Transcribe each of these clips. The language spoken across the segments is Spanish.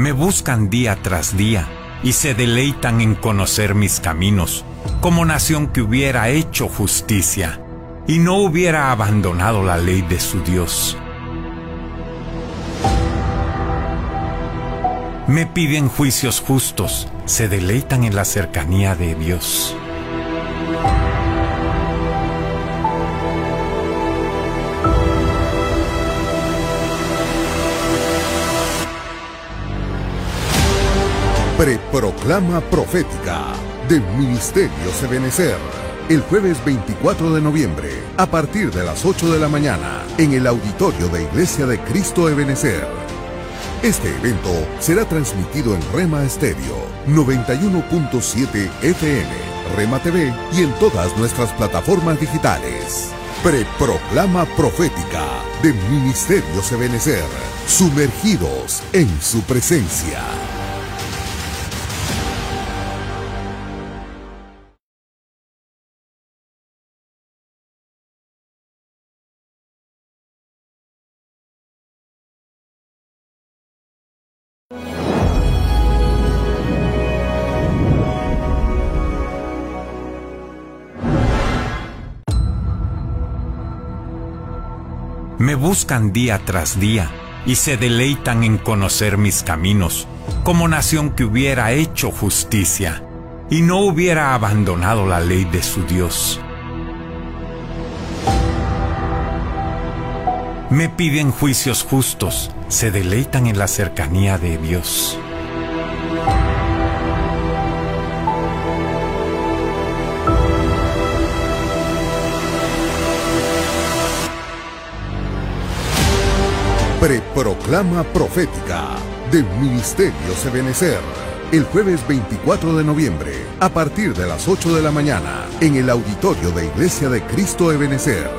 Me buscan día tras día y se deleitan en conocer mis caminos, como nación que hubiera hecho justicia y no hubiera abandonado la ley de su Dios. Me piden juicios justos, se deleitan en la cercanía de Dios. Preproclama profética del Ministerio Sebenecer. El jueves 24 de noviembre, a partir de las 8 de la mañana, en el auditorio de Iglesia de Cristo Ebenecer. Este evento será transmitido en Rema Stereo 91.7 FM, Rema TV y en todas nuestras plataformas digitales. Preproclama profética de Ministerio Ebenecer, sumergidos en su presencia. Me buscan día tras día y se deleitan en conocer mis caminos, como nación que hubiera hecho justicia y no hubiera abandonado la ley de su Dios. Me piden juicios justos, se deleitan en la cercanía de Dios. Preproclama profética del Ministerio Sebenecer. El jueves 24 de noviembre, a partir de las 8 de la mañana, en el auditorio de Iglesia de Cristo Ebenecer.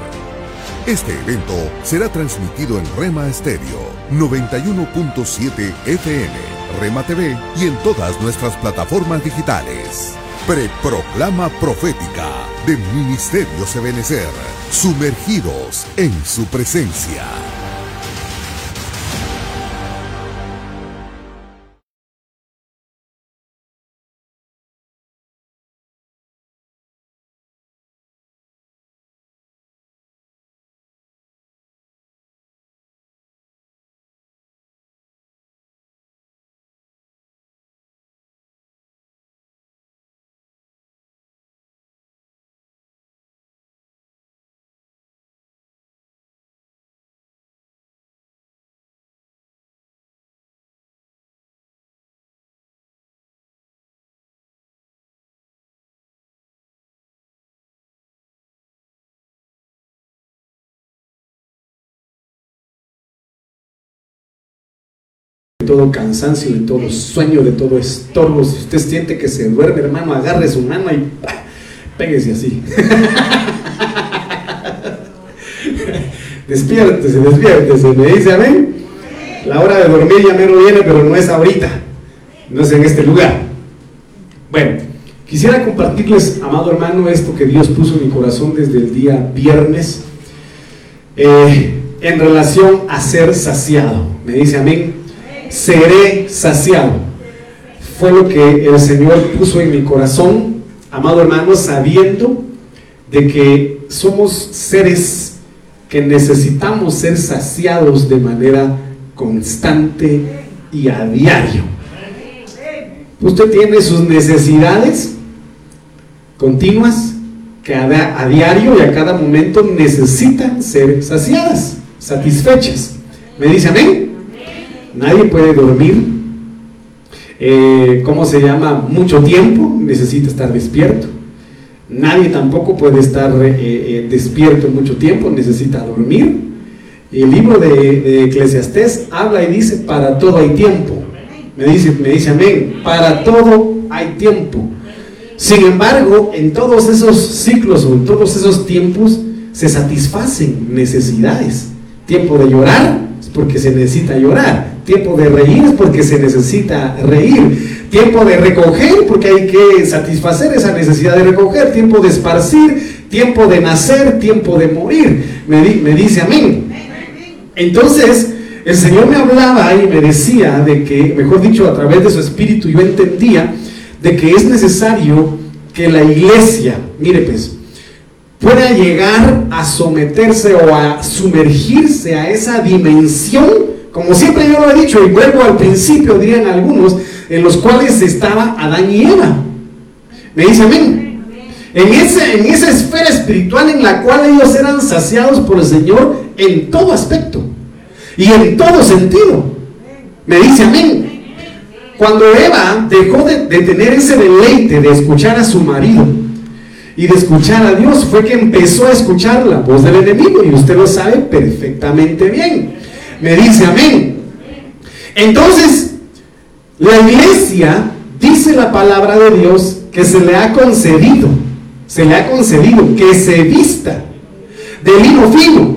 Este evento será transmitido en Rema Stereo 91.7 FM, Rema TV y en todas nuestras plataformas digitales. Preproclama profética del Ministerio Sebenecer, sumergidos en su presencia. De todo cansancio, de todo sueño, de todo estorbo. Si usted siente que se duerme, hermano, agarre su mano y ¡pah! así. despiértese, despiértese. Me dice, amén. La hora de dormir ya me lo viene, pero no es ahorita. No es en este lugar. Bueno, quisiera compartirles, amado hermano, esto que Dios puso en mi corazón desde el día viernes. eh, en relación a ser saciado. Me dice amén seré saciado. Fue lo que el Señor puso en mi corazón, amado hermano, sabiendo de que somos seres que necesitamos ser saciados de manera constante y a diario. Usted tiene sus necesidades continuas que a, diario y a cada momento necesitan ser saciadas, satisfechas. ¿Me dice amén? Nadie puede dormir. Eh, ¿Cómo se llama? Mucho tiempo. Necesita estar despierto. Nadie tampoco puede estar eh, eh, despierto mucho tiempo. Necesita dormir. El libro de, de Eclesiastés habla y dice, para todo hay tiempo. Me dice, me dice amén. Para todo hay tiempo. Sin embargo, en todos esos ciclos o en todos esos tiempos se satisfacen necesidades. Tiempo de llorar es porque se necesita llorar. Tiempo de reír porque se necesita reír. Tiempo de recoger porque hay que satisfacer esa necesidad de recoger. Tiempo de esparcir. Tiempo de nacer. Tiempo de morir. Me, di- me dice amén. Entonces, el Señor me hablaba y me decía de que, mejor dicho, a través de su espíritu yo entendía de que es necesario que la iglesia, mire pues, pueda llegar a someterse o a sumergirse a esa dimensión, como siempre yo lo he dicho, y vuelvo al principio, dirían algunos, en los cuales estaba Adán y Eva. Me dice amén. En, ese, en esa esfera espiritual en la cual ellos eran saciados por el Señor en todo aspecto y en todo sentido. Me dice amén. Cuando Eva dejó de, de, tener ese deleite de escuchar a su marido y de escuchar a Dios, fue que empezó a escuchar la voz del enemigo y usted lo sabe perfectamente bien. Me dice amén. Entonces, la iglesia dice la palabra de Dios que se le ha concedido se le ha concedido que se vista de lino fino.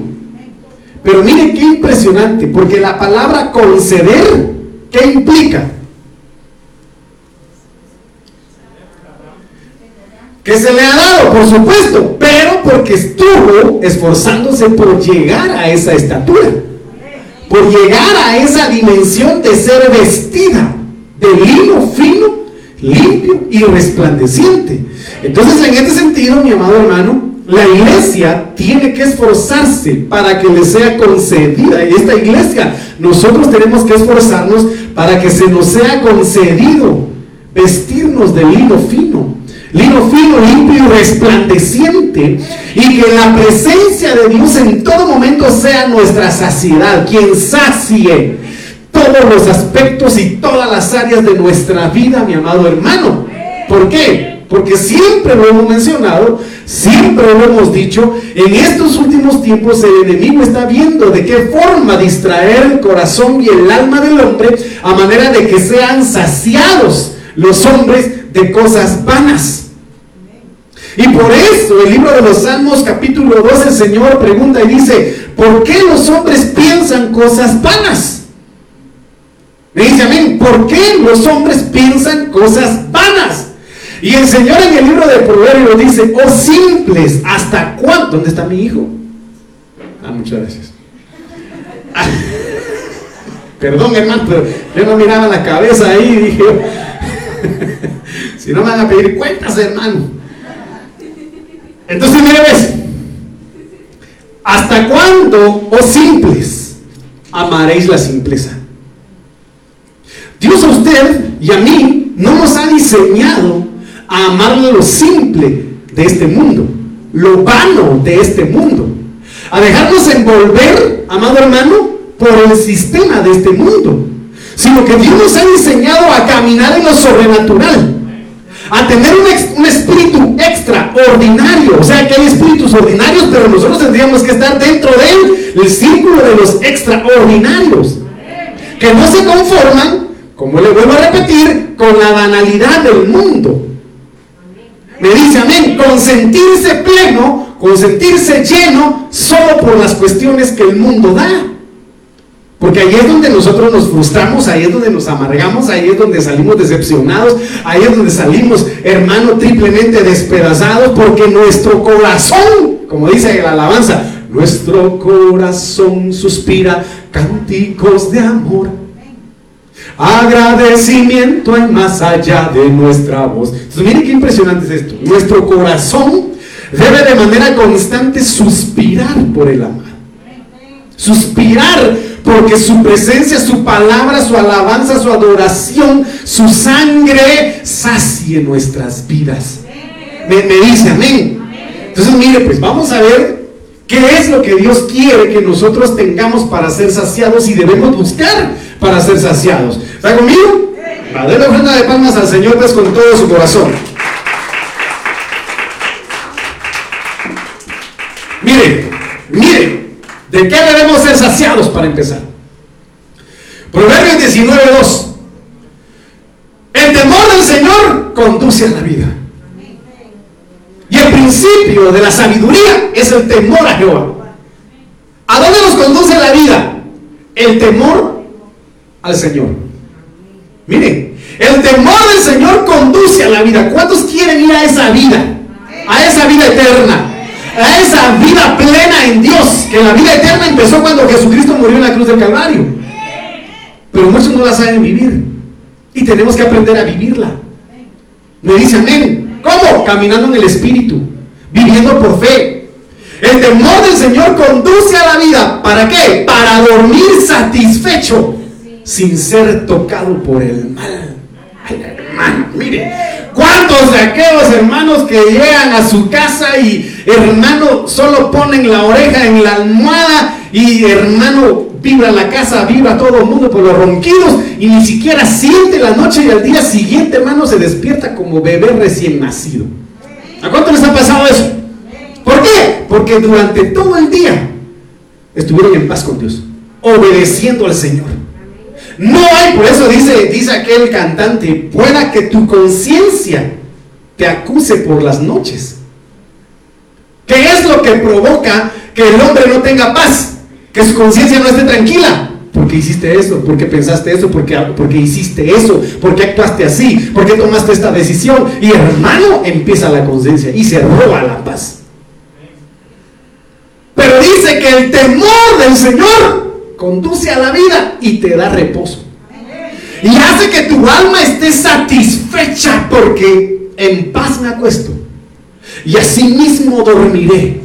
Pero mire qué impresionante, porque la palabra conceder, ¿qué implica? Que se le ha dado, por supuesto, pero porque estuvo esforzándose por llegar a esa estatura, por llegar a esa dimensión de ser vestida de lino fino limpio y resplandeciente. Entonces, en este sentido, mi amado hermano, la iglesia tiene que esforzarse para que le sea concedida. Y esta iglesia, nosotros tenemos que esforzarnos para que se nos sea concedido vestirnos de lino fino. Lino fino, limpio y resplandeciente. Y que la presencia de Dios en todo momento sea nuestra saciedad. Quien sacie todos los aspectos y todas las áreas de nuestra vida, mi amado hermano. ¿Por qué? Porque siempre lo hemos mencionado, siempre lo hemos dicho, en estos últimos tiempos el enemigo está viendo de qué forma distraer el corazón y el alma del hombre a manera de que sean saciados los hombres de cosas vanas. Y por eso el libro de los Salmos capítulo 12 el Señor pregunta y dice, ¿por qué los hombres piensan cosas vanas? Me dice amén. ¿Por qué los hombres piensan cosas vanas? Y el Señor en el libro de Proverbios dice, oh simples, ¿hasta cuándo? ¿Dónde está mi hijo? Ah, muchas gracias. Perdón, hermano, pero yo no miraba la cabeza ahí y dije, si no me van a pedir cuentas, hermano. Entonces, mire, ves, ¿hasta cuándo, oh simples, amaréis la simpleza? Dios a usted y a mí no nos ha diseñado a amar lo simple de este mundo, lo vano de este mundo, a dejarnos envolver, amado hermano, por el sistema de este mundo, sino que Dios nos ha diseñado a caminar en lo sobrenatural, a tener un, un, espíritu extraordinario. O sea que hay espíritus ordinarios, pero nosotros tendríamos que estar dentro del círculo de los extraordinarios, que no se conforman como le vuelvo a repetir, con la banalidad del mundo. Me dice amén, consentirse pleno, consentirse lleno, solo por las cuestiones que el mundo da. Porque ahí es donde nosotros nos frustramos, ahí es donde nos amargamos, ahí es donde salimos decepcionados, ahí es donde salimos, hermano, triplemente despedazados, porque nuestro corazón, como dice la alabanza, nuestro corazón suspira cánticos de amor Agradecimiento hay más allá de nuestra voz. Entonces, miren qué impresionante es esto. Nuestro corazón debe de manera constante suspirar por el amado. Suspirar porque su presencia, su palabra, su alabanza, su adoración, su sangre sacie nuestras vidas. Me, dice amén. Entonces, mire, pues vamos a ver qué es lo que Dios quiere que nosotros tengamos para ser saciados y debemos buscar para ser saciados. ¿Está conmigo? Va, denle ofrenda de palmas al Señor pues con todo su corazón. Mire, mire, ¿de qué debemos ser saciados para empezar? Proverbios 19.2. El temor del Señor conduce a la vida. Y el principio de la sabiduría es el temor a Jehová. ¿A dónde nos conduce la vida? El temor al Señor. Mire, el temor del Señor conduce a la vida. ¿Cuántos quieren ir a esa vida? A esa vida eterna. A esa vida plena en Dios. Que la vida eterna empezó cuando Jesucristo murió en la cruz del Calvario. pero muchos no la saben vivir. Y tenemos que aprender a vivirla. Me dice amén. ¿Cómo? Caminando en el Espíritu, viviendo por fe. El temor del Señor conduce a la vida. ¿Para qué? Para dormir satisfecho, sin ser tocado por el mal. Hermano, mire, ¿cuántos de aquellos hermanos que llegan a su casa y hermano solo ponen la oreja en la almohada y hermano vibra la casa, vibra todo el mundo por los ronquidos y ni siquiera siente la noche y al día siguiente, hermano, se despierta como bebé recién nacido. ¿A cuánto les ha pasado eso? ¿Por qué? Porque durante todo el día estuvieron en paz con Dios, obedeciendo al Señor. No hay, por eso dice, dice aquel cantante, pueda que tu conciencia te acuse por las noches. ¿Qué es lo que provoca que el hombre no tenga paz? Que su conciencia no esté tranquila. Porque hiciste eso, porque pensaste eso, porque, porque hiciste eso, porque actuaste así, porque tomaste esta decisión. Y hermano, empieza la conciencia y se roba la paz. Pero dice que el temor del Señor conduce a la vida y te da reposo. Y hace que tu alma esté satisfecha porque en paz me acuesto. Y así mismo dormiré.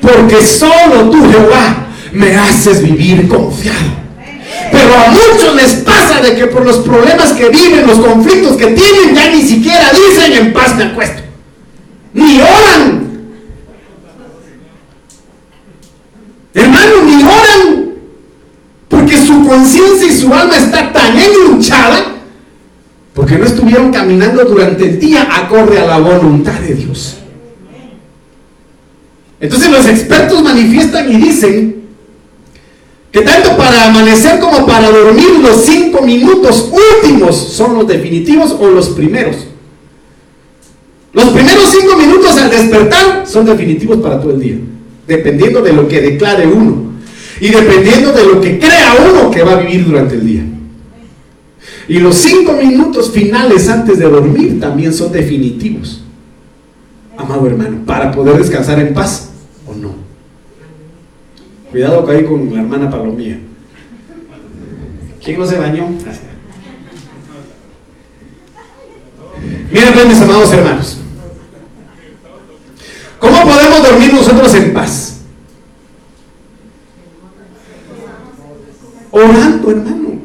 Porque solo tú, Jehová, me haces vivir confiado. Pero a muchos les pasa de que por los problemas que viven, los conflictos que tienen, ya ni siquiera dicen en paz me acuesto. Ni oran. Hermano, ni oran. Porque su conciencia y su alma está tan enluchada porque no estuvieron caminando durante el día acorde a la voluntad de Dios. Entonces los expertos manifiestan y dicen que tanto para amanecer como para dormir los cinco minutos últimos son los definitivos o los primeros. Los primeros cinco minutos al despertar son definitivos para todo el día, dependiendo de lo que declare uno y dependiendo de lo que crea uno que va a vivir durante el día. Y los cinco minutos finales antes de dormir también son definitivos, amado hermano, para poder descansar en paz o no. Cuidado ahí con la hermana Palomía. ¿Quién no se bañó? Miren, pues, mis amados hermanos. ¿Cómo podemos dormir nosotros en paz? Orando, hermano.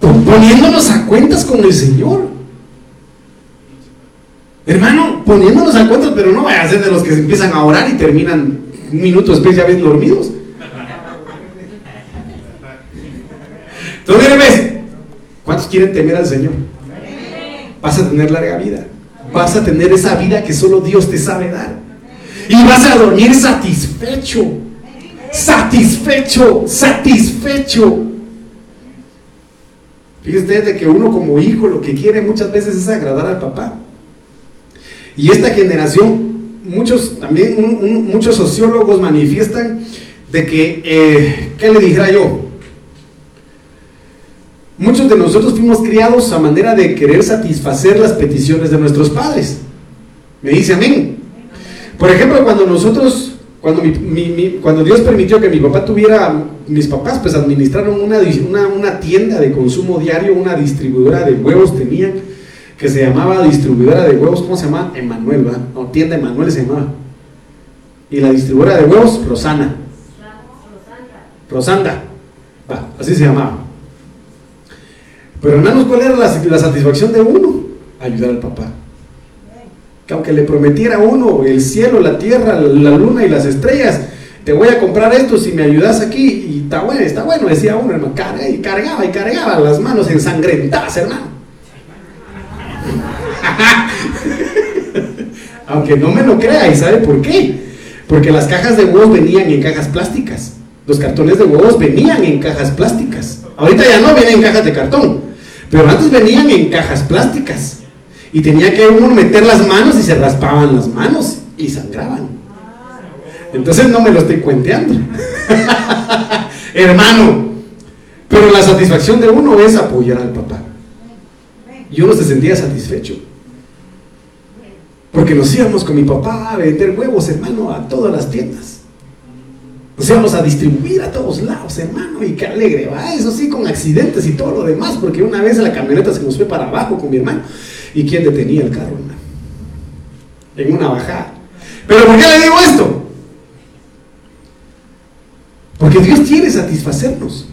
Poniéndonos a cuentas con el Señor. Hermano, poniéndonos a cuentas, pero no vaya a ser de los que empiezan a orar y terminan un minuto después ya ven dormidos. Entonces. ¿Cuántos quieren temer al Señor? Vas a tener larga vida. Vas a tener esa vida que solo Dios te sabe dar. Y vas a dormir satisfecho. Satisfecho, satisfecho. Fíjese de que uno como hijo lo que quiere muchas veces es agradar al papá. Y esta generación muchos, también muchos sociólogos manifiestan de que, eh, ¿qué le dijera yo? Muchos de nosotros fuimos criados a manera de querer satisfacer las peticiones de nuestros padres. Me dice amén. Por ejemplo, cuando nosotros, cuando, cuando Dios permitió que mi papá tuviera, mis papás pues administraron una, una, una tienda de consumo diario, una distribuidora de huevos tenían que se llamaba distribuidora de huevos, ¿cómo se llama? Emanuel, ¿verdad? No, tienda Emanuel se llamaba. Y la distribuidora de huevos, Rosana. Rosanda. Va, así se llamaba. Pero hermanos, ¿cuál era la, satisfacción de uno? Ayudar al papá. Que aunque le prometiera uno el cielo, la tierra, la luna y las estrellas, te voy a comprar esto si me ayudas aquí. Y está bueno, está bueno, decía uno, hermano. y cargaba y cargaba las manos ensangrentadas, hermano. Aunque no me lo crea, ¿y sabe por qué? Porque las cajas de huevos venían en cajas plásticas. Los cartones de huevos venían en cajas plásticas. Ahorita ya no vienen en cajas de cartón. Pero antes venían en cajas plásticas. Y tenía que uno meter las manos y se raspaban las manos y sangraban. Entonces no me lo estoy cuenteando. Hermano, pero la satisfacción de uno es apoyar al papá. Y uno se sentía satisfecho. Porque nos íbamos con mi papá a vender huevos, hermano, a todas las tiendas. Nos íbamos a distribuir a todos lados, hermano, y qué alegre, va. Eso sí, con accidentes y todo lo demás, porque una vez la camioneta se nos fue para abajo con mi hermano. ¿Y quién detenía el carro? En una bajada. Pero ¿por qué le digo esto? Porque Dios quiere satisfacernos.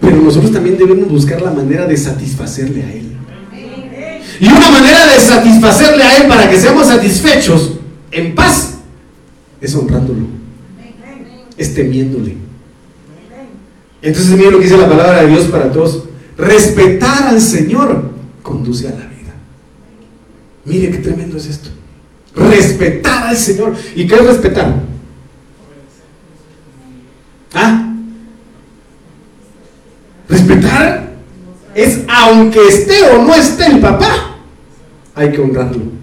Pero nosotros también debemos buscar la manera de satisfacerle a Él. Y una manera de satisfacerle a Él para que seamos satisfechos en paz es honrándolo es temiéndole. Entonces miren lo que dice la palabra de Dios para todos. Respetar al Señor conduce a la. Mire qué tremendo es esto. Respetar al Señor. ¿Y qué es respetar? ¿Ah? Respetar es aunque esté o no esté el papá, hay que honrarlo.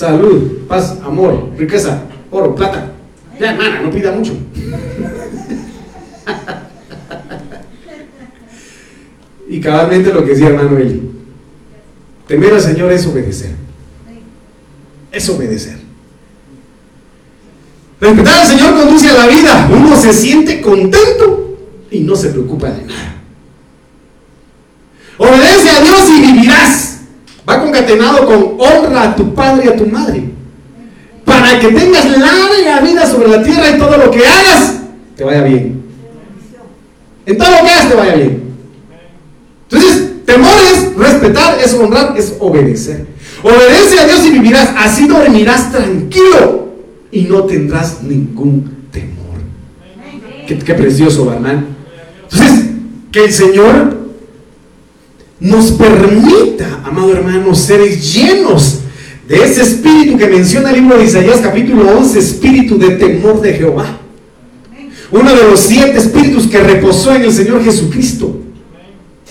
salud, paz, amor, riqueza, oro, plata. Ya, hermana, no pida mucho. y cabalmente lo que decía hermano Eli. Temer al Señor es obedecer. Es obedecer. Respetar al Señor conduce a la vida. Uno se siente contento y no se preocupa de nada. Obedece a Dios y vivirás. Va concatenado con honra a tu padre y a tu madre. Para que tengas larga vida sobre la tierra y todo lo que hagas te vaya bien. En todo lo que hagas te vaya bien. Entonces, temor es respetar, es honrar, es obedecer. Obedece a Dios y vivirás. Así dormirás tranquilo y no tendrás ningún temor. Qué, precioso, hermano. Entonces, que el Señor nos permita, amado hermano, ser llenos de ese espíritu que menciona el libro de Isaías capítulo 11, espíritu de temor de Jehová. Uno de los siete espíritus que reposó en el Señor Jesucristo.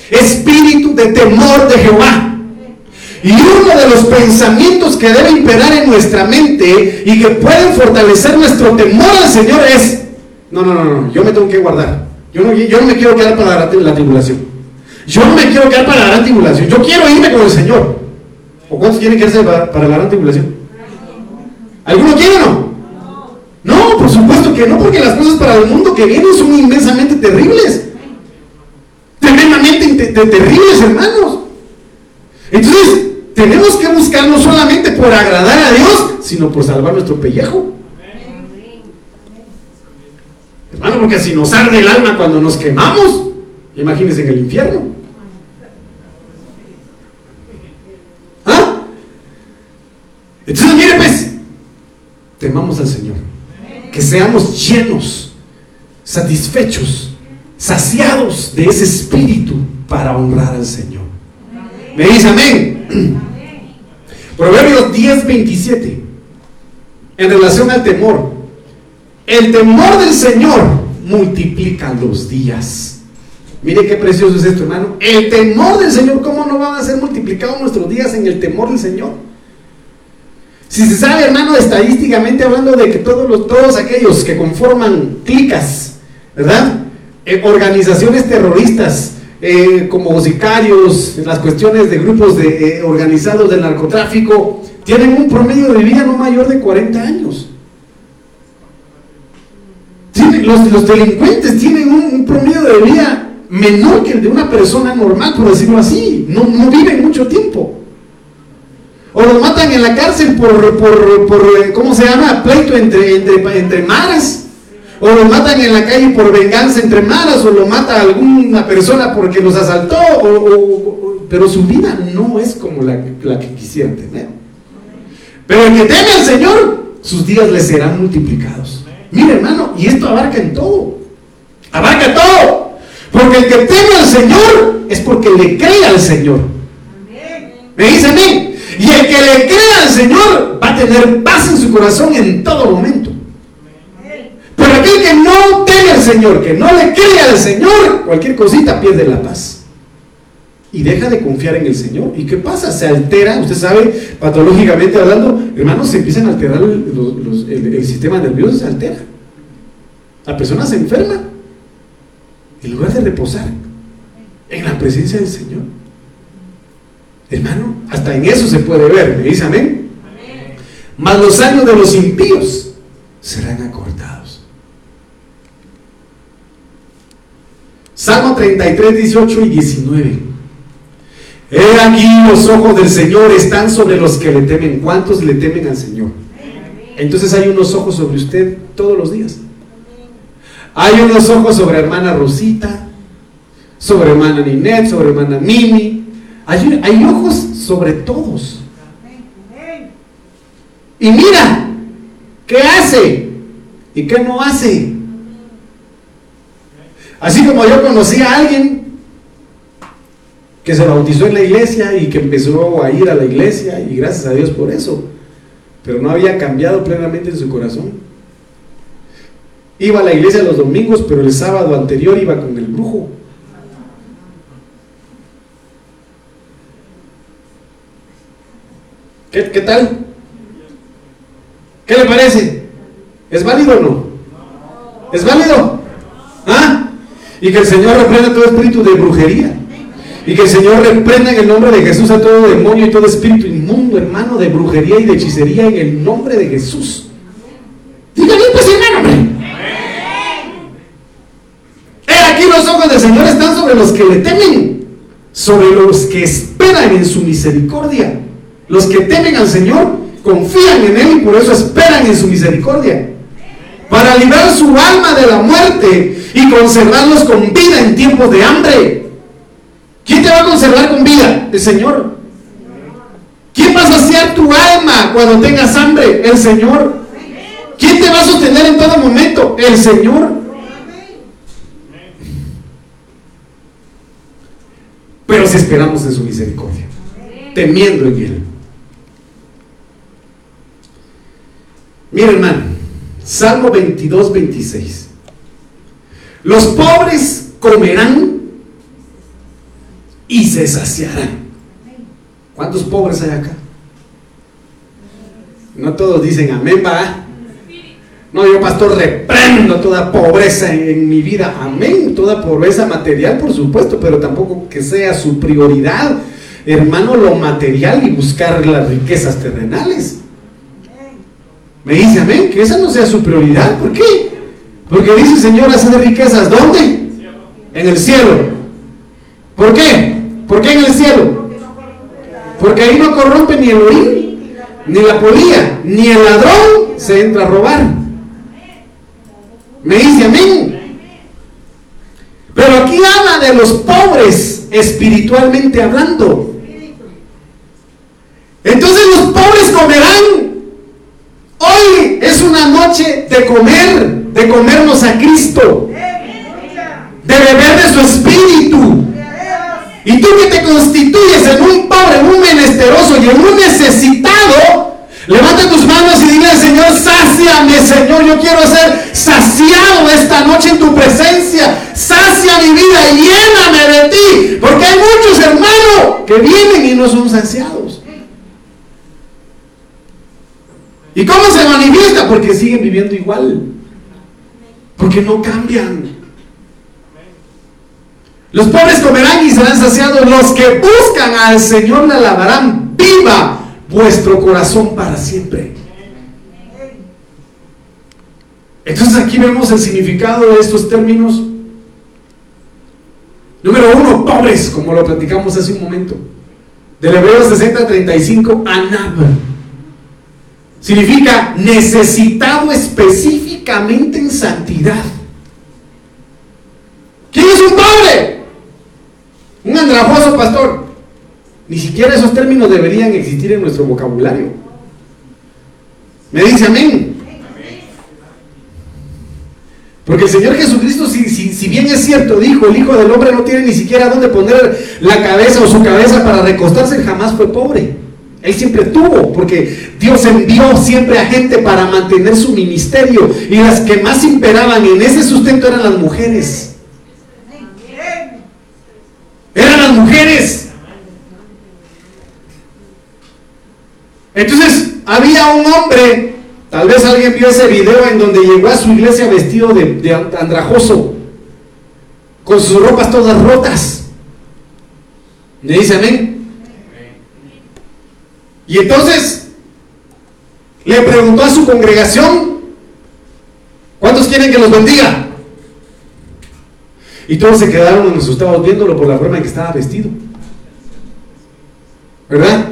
Espíritu de temor de Jehová. Y uno de los pensamientos que debe imperar en nuestra mente y que pueden fortalecer nuestro temor al Señor es, no, no, no, no, yo me tengo que guardar. Yo no, yo no me quiero quedar para la tribulación. Yo no me quiero quedar para la gran tribulación. Yo quiero irme con el Señor. ¿O cuántos quieren quedarse para, para la gran tribulación? ¿Alguno quiere o no? No, por supuesto que no, porque las cosas para el mundo que vienen son inmensamente terribles. Tremendamente terribles, hermanos. Entonces, tenemos que buscar no solamente por agradar a Dios, sino por salvar nuestro pellejo. Hermano, porque si nos arde el alma cuando nos quemamos, imagínense en el infierno. Entonces, mire pues, temamos al Señor. Que seamos llenos, satisfechos, saciados de ese espíritu para honrar al Señor. Me dice amén. Proverbios 10, 27. En relación al temor. El temor del Señor multiplica los días. Mire qué precioso es esto, hermano. El temor del Señor, ¿cómo no van a ser multiplicados nuestros días en el temor del Señor? Si se sabe, hermano, estadísticamente hablando de que todos, los, todos aquellos que conforman clicas, ¿verdad? Eh, organizaciones terroristas, eh, como sicarios, las cuestiones de grupos de, eh, organizados del narcotráfico, tienen un promedio de vida no mayor de 40 años. los, delincuentes tienen un, promedio de vida menor que el de una persona normal, por decirlo así. No, no viven mucho tiempo. O los matan en la cárcel por, por, por ¿cómo se llama? Pleito entre, entre, entre. O los matan en la calle por venganza entre maras. O lo mata alguna persona porque los asaltó. pero su vida no es como la, la que quisieran tener. Pero el que teme al Señor, sus días le serán multiplicados. Mire, hermano, y esto abarca en todo. Abarca todo. Porque el que teme al Señor es porque le cree al Señor. ¿Me dice a mí? Y el que le crea al Señor va a tener paz en su corazón en todo momento. Aquel que no teme al Señor, que no le cree al Señor, cualquier cosita pierde la paz. Y deja de confiar en el Señor. ¿Y qué pasa? Se altera, usted sabe, patológicamente hablando, hermanos, se empiezan a alterar el, sistema nervioso, se altera. La persona se enferma. En lugar de reposar en la presencia del Señor. Hermano, hasta en eso se puede ver. ¿Me dice amén? mas los años de los impíos serán acortados. Salmo 33, 18 y 19. He aquí los ojos del Señor están sobre los que le temen. ¿Cuántos le temen al Señor? Entonces hay unos ojos sobre usted todos los días. Hay unos ojos sobre hermana Rosita, sobre hermana Ninette, sobre hermana Mimi. Hay, hay ojos sobre todos. Y mira, ¿qué hace? ¿Y qué no hace? Así como yo conocí a alguien que se bautizó en la iglesia y que empezó a ir a la iglesia y gracias a Dios por eso, pero no había cambiado plenamente en su corazón. Iba a la iglesia los domingos, pero el sábado anterior iba con el brujo. ¿Qué, qué tal? ¿Qué le parece? ¿Es válido o no? ¿Es válido? ¿Ah? Y que el Señor reprenda todo espíritu de brujería. Y que el Señor reprenda en el nombre de Jesús a todo demonio y todo espíritu inmundo, hermano, de brujería y de hechicería en el nombre de Jesús. Dígame pues, hermano. He aquí los ojos del Señor están sobre los que le temen, sobre los que esperan en su misericordia. Los que temen al Señor confían en Él y por eso esperan en su misericordia. Para librar su alma de la muerte y conservarlos con vida en tiempos de hambre. ¿Quién te va a conservar con vida? El Señor. ¿Quién va a saciar tu alma cuando tengas hambre? El Señor. ¿Quién te va a sostener en todo momento? El Señor. Pero si esperamos en su misericordia, temiendo en Él. Mira, hermano, Salmo 22, 26. Los pobres comerán y se saciarán. ¿Cuántos pobres hay acá? No todos dicen amén, va. No, yo pastor reprendo toda pobreza en, mi vida. Amén. Toda pobreza material, por supuesto, pero tampoco que sea su prioridad, hermano, lo material y buscar las riquezas terrenales. Me dice amén, que esa no sea su prioridad. ¿Por qué? Porque dice Señor, hace riquezas. ¿Dónde? En el cielo. ¿Por qué? ¿Por qué en el cielo? Porque ahí no corrompe ni el orín, ni la polía, ni el ladrón se entra a robar. Me dice amén. Pero aquí habla de los pobres espiritualmente hablando. Entonces los pobres comerán. Hoy es una noche de comer, de comernos a Cristo, de beber de su espíritu. Y tú que te constituyes en un pobre, en un menesteroso y en un necesitado, levanta tus manos y dile al Señor, sáciame Señor, yo quiero ser saciado esta noche en tu presencia. Sacia mi vida, lléname de ti. Porque hay muchos hermanos que vienen y no son saciados. ¿Y cómo se manifiesta? Porque siguen viviendo igual. Porque no cambian. Los pobres comerán y serán saciados. Los que buscan al Señor le alabarán. Viva vuestro corazón para siempre. Entonces aquí vemos el significado de estos términos. Número uno, pobres, como lo platicamos hace un momento. Del hebreo 60-35, anab. Significa necesitado en santidad. ¿Quién es un pobre? Un andrajoso pastor. Ni siquiera esos términos deberían existir en nuestro vocabulario. Me dice amén. Porque el Señor Jesucristo, si, si, si, bien es cierto, dijo, el Hijo del Hombre no tiene ni siquiera dónde poner la cabeza o su cabeza para recostarse, jamás fue pobre. Él siempre tuvo, porque Dios envió siempre a gente para mantener su ministerio. Y las que más imperaban en ese sustento eran las mujeres. Eran las mujeres. Entonces, había un hombre, tal vez alguien vio ese video en donde llegó a su iglesia vestido de, de andrajoso, con sus ropas todas rotas. ¿Me dice amén? Y entonces le preguntó a su congregación, ¿cuántos quieren que los bendiga? Y todos se quedaron asustados viéndolo por la forma en que estaba vestido. ¿Verdad?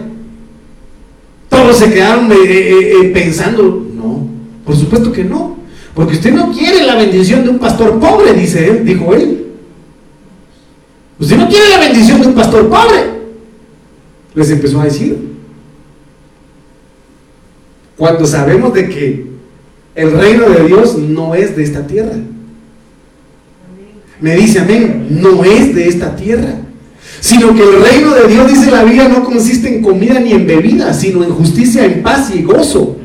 Todos se quedaron eh, eh, eh, pensando, no, por supuesto que no, porque usted no quiere la bendición de un pastor pobre, dice él, dijo él. Usted no quiere la bendición de un pastor pobre. Les empezó a decir. Cuando sabemos de que el reino de Dios no es de esta tierra. Me dice amén, no es de esta tierra. Sino que el reino de Dios, dice la Biblia, no consiste en comida ni en bebida, sino en justicia, en paz y gozo.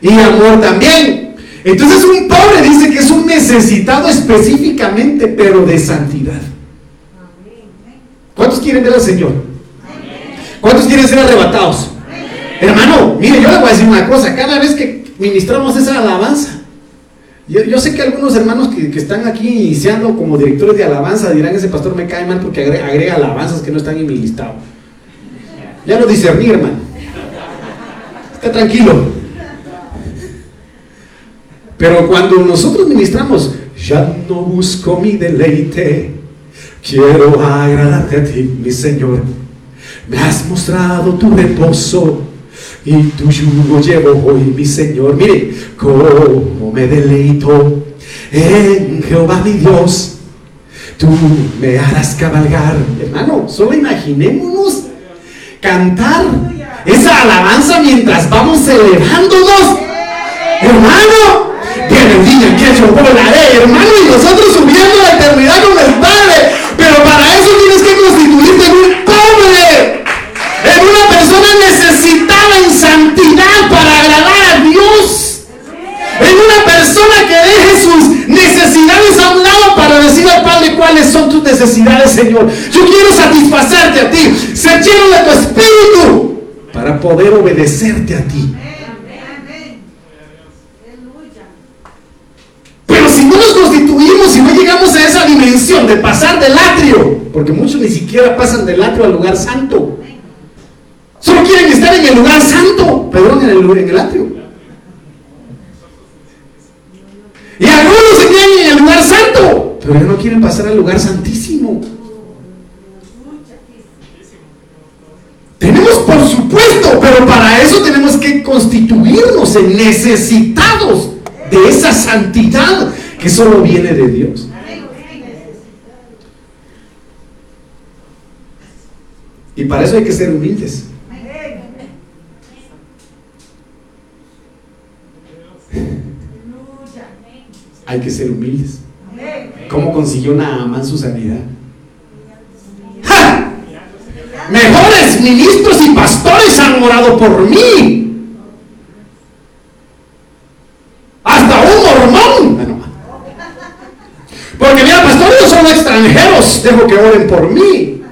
Y amor también. Entonces un pobre dice que es un necesitado específicamente, pero de santidad. ¿Cuántos quieren ver al Señor? ¿Cuántos quieren ser arrebatados? Hermano, mire, yo le voy a decir una cosa, cada vez que ministramos esa alabanza, yo, sé que algunos hermanos que, están aquí iniciando como directores de alabanza dirán, ese pastor me cae mal porque agrega, alabanzas que no están en mi listado. Ya lo discerní, hermano. Está tranquilo. Pero cuando nosotros ministramos, ya no busco mi deleite, quiero agradarte a ti, mi Señor. Me has mostrado tu reposo y tu yugo llevo hoy, mi Señor. Mire, cómo me deleito en Jehová mi Dios. Tú me harás cabalgar. Hermano, solo imaginémonos cantar esa alabanza mientras vamos celebrándonos. Hermano, que bendiga, que yo volaré, hermano, y nosotros subiendo la eternidad con el Padre. Pero para eso tienes que constituirte en un persona necesitada en santidad para agradar a Dios. En una persona que deje sus necesidades a un lado para decir al Padre cuáles son tus necesidades, Señor. Yo quiero satisfacerte a ti, ser lleno de tu espíritu para poder obedecerte a ti. Pero si no nos constituimos, si no llegamos a esa dimensión de pasar del atrio, porque muchos ni siquiera pasan del atrio al lugar santo. Solo quieren estar en el lugar santo, perdón, en el, en el atrio. Y algunos se quedan en el lugar santo, pero ya no quieren pasar al lugar santísimo. Tenemos, por supuesto, pero para eso tenemos que constituirnos en necesitados de esa santidad que solo viene de Dios. Y para eso hay que ser humildes. Hay que ser humildes. ¿Cómo consiguió Naamán su sanidad? Mejores ministros y pastores han orado por mí. Hasta un mormón. Porque mira, pastores son extranjeros. Dejo que oren por mí.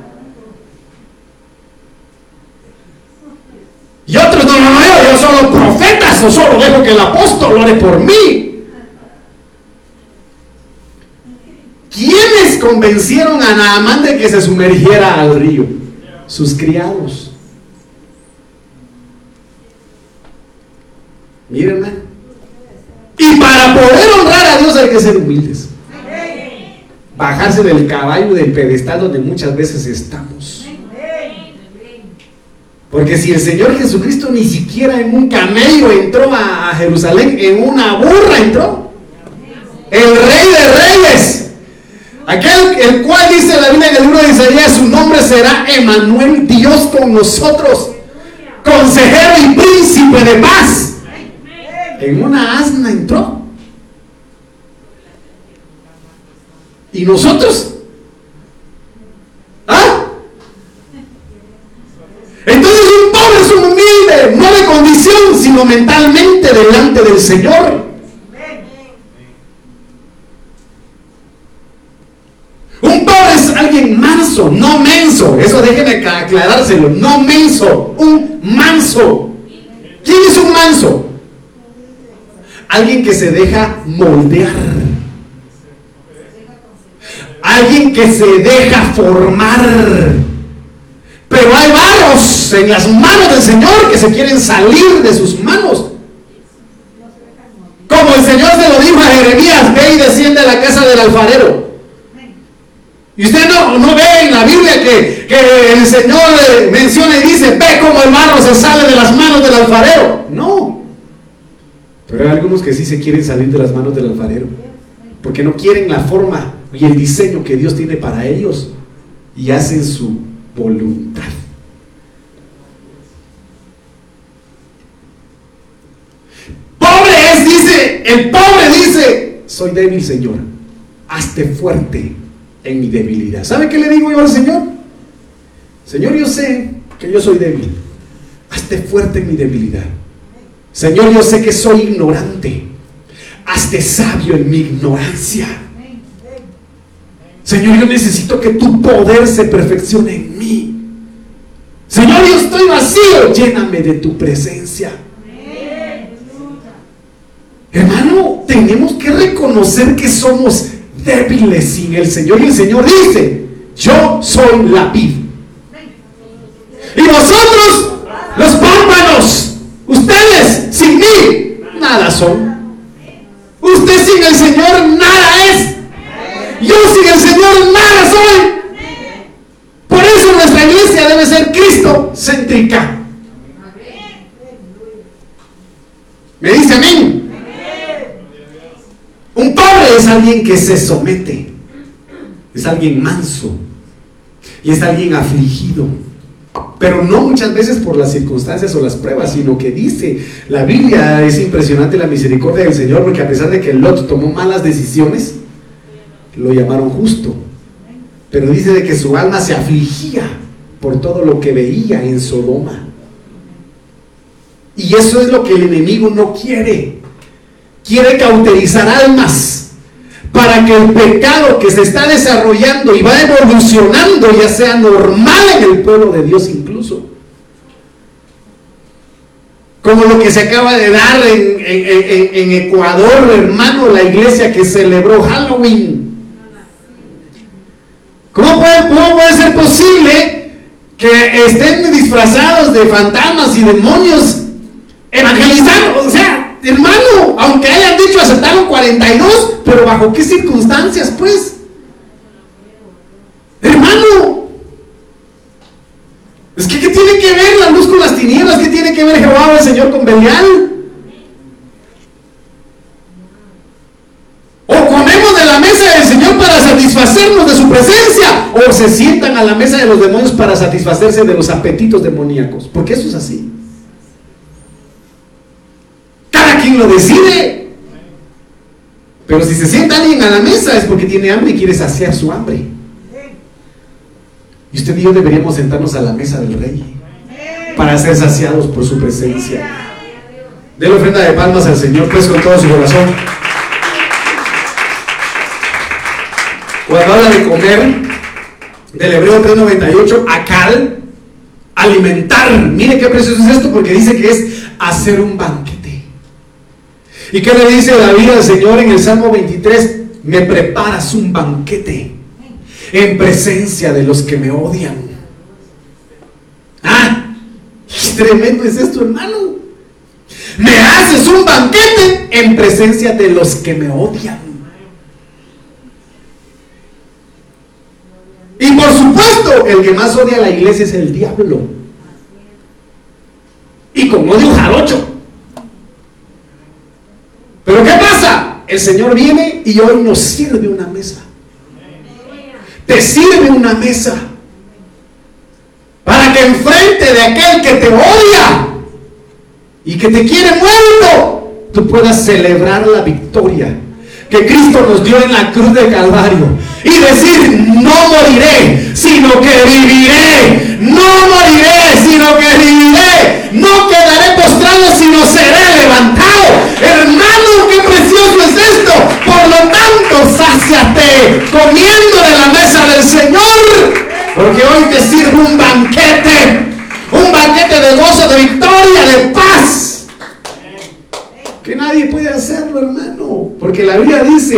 Y otros, no, no, no, yo, solo profetas, o solo dejo que el apóstol ore por mí. Convencieron a Naamán de que se sumergiera al río? Sus criados. Miren, Y para poder honrar a Dios hay que ser humildes. Bajarse del caballo del pedestal donde muchas veces estamos. Porque si el Señor Jesucristo ni siquiera en un camello entró a Jerusalén, en una burra entró. El rey de reyes Aquel el cual dice la Biblia en el libro de Isaías, su nombre será Emanuel, Dios con nosotros, consejero y príncipe de paz. En una asna entró. ¿Y nosotros? ¿Ah? Entonces un pobre es un humilde, no de condición, sino mentalmente delante del Señor. Manso, no menso. Eso déjeme aclarárselo. No menso, un manso. ¿Quién es un manso? Alguien que se deja moldear. Alguien que se deja formar. Pero hay varos en las manos del Señor que se quieren salir de sus manos. Como el Señor se lo dijo a Jeremías, ve y desciende a la casa del alfarero. Y usted no, no ve en la Biblia que, que el Señor menciona y dice, ve como el barro se sale de las manos del alfarero. No. Pero hay algunos que sí se quieren salir de las manos del alfarero. Porque no quieren la forma y el diseño que Dios tiene para ellos. Y hacen su voluntad. Pobre es, dice, el pobre dice, soy débil, Señor. Hazte fuerte en mi debilidad. ¿Sabe qué le digo yo al Señor? Señor, yo sé que yo soy débil. Hazte fuerte en mi debilidad. Señor, yo sé que soy ignorante. Hazte sabio en mi ignorancia. Señor, yo necesito que tu poder se perfeccione en mí. Señor, yo estoy vacío. Lléname de tu presencia. Hermano, tenemos que reconocer que somos débiles sin el Señor. Y el Señor dice, yo soy la vid. Y vosotros, los pámpanos, ustedes sin mí, nada son. Usted sin el Señor nada es. Yo sin el Señor nada soy. Por eso nuestra iglesia debe ser Cristo céntrica. ¿Me dice amén? Es alguien que se somete, es alguien manso y es alguien afligido. Pero no muchas veces por las circunstancias o las pruebas, sino que dice, la Biblia es impresionante la misericordia del Señor, porque a pesar de que Lot tomó malas decisiones, lo llamaron justo. Pero dice de que su alma se afligía por todo lo que veía en Sodoma. Y eso es lo que el enemigo no quiere quiere cauterizar almas para que el pecado que se está desarrollando y va evolucionando ya sea normal en el pueblo de Dios incluso. Como lo que se acaba de dar en, Ecuador, hermano, la iglesia que celebró Halloween. ¿Cómo puede, ¿Cómo puede ser posible que estén disfrazados de fantasmas y demonios evangelizando? O sea, hermano, aunque hayan dicho aceptaron 42, pero bajo qué circunstancias, pues. Hermano, es que ¿qué tiene que ver la luz con las tinieblas? ¿Qué tiene que ver Jehová el Señor con Belial? O comemos de la mesa del Señor para satisfacernos de su presencia, o se sientan a la mesa de los demonios para satisfacerse de los apetitos demoníacos, porque eso es así quien lo decide. Pero si se sienta alguien a la mesa es porque tiene hambre y quiere saciar su hambre. Y usted y yo deberíamos sentarnos a la mesa del rey para ser saciados por su presencia. De la ofrenda de palmas al Señor, pues con todo su corazón. Cuando habla de comer, del Hebreo 398, acal, alimentar. Mire qué precioso es esto, porque dice que es hacer un banquete. ¿Y qué le dice David al Señor en el Salmo 23? Me preparas un banquete en presencia de los que me odian. Ah, qué tremendo es esto, hermano. Me haces un banquete en presencia de los que me odian. Y por supuesto, el que más odia a la iglesia es el diablo. Y con odio jarocho. Pero ¿qué pasa? El Señor viene y hoy nos sirve una mesa. Te sirve una mesa para que enfrente de aquel que te odia y que te quiere muerto, tú puedas celebrar la victoria que Cristo nos dio en la cruz de Calvario y decir, no moriré, sino que viviré, no moriré, sino que viviré, no quedaré postrado, sino seré levantado.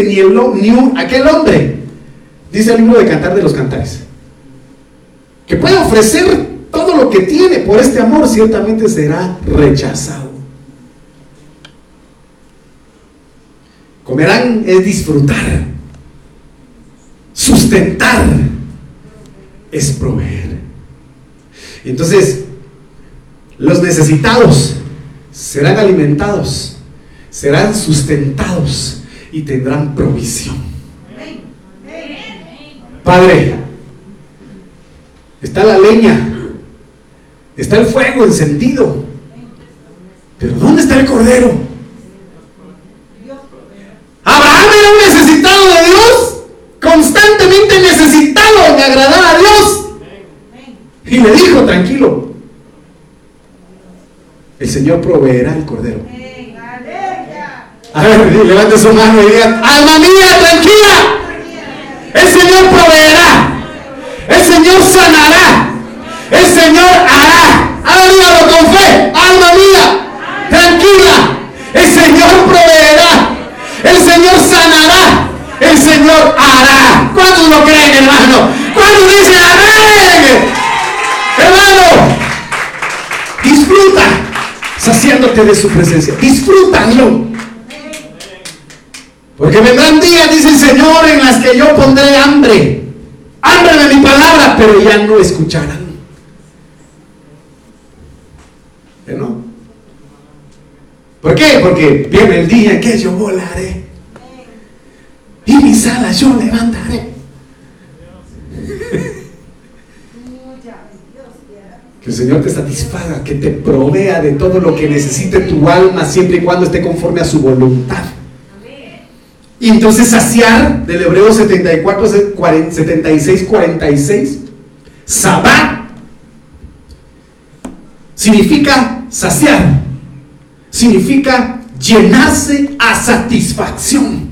Dice, ni, ni aquel hombre, dice el libro de Cantar de los Cantares, que puede ofrecer todo lo que tiene por este amor, ciertamente será rechazado. Comerán es disfrutar, sustentar es proveer. Entonces, los necesitados serán alimentados, serán sustentados y tendrán provisión. Padre, está la leña, está el fuego encendido, pero ¿dónde está el cordero? Abraham era un necesitado de Dios, constantemente necesitado de agradar a Dios. Y le dijo, tranquilo, el Señor proveerá el cordero. A ver, levante su mano y diga, alma mía, tranquila. El Señor proveerá. El Señor sanará. El Señor hará. Hágalo con fe. Alma mía, tranquila. El Señor proveerá. El Señor sanará. El Señor hará. ¿Cuántos lo creen, hermano? ¿Cuántos dicen amén? Hermano, disfruta saciándote de su presencia. Disfrútalo. Porque vendrán días, dice el Señor, en las que yo pondré hambre. Hambre de mi palabra, pero ya no escucharán. ¿No? ¿Por qué? Porque viene el día en que yo volaré. Y mis alas yo levantaré. Que el Señor te satisfaga, que te provea de todo lo que necesite tu alma, siempre y cuando esté conforme a su voluntad. Y entonces saciar, del hebreo 74, 76, 46, sabá, significa saciar, significa llenarse a satisfacción.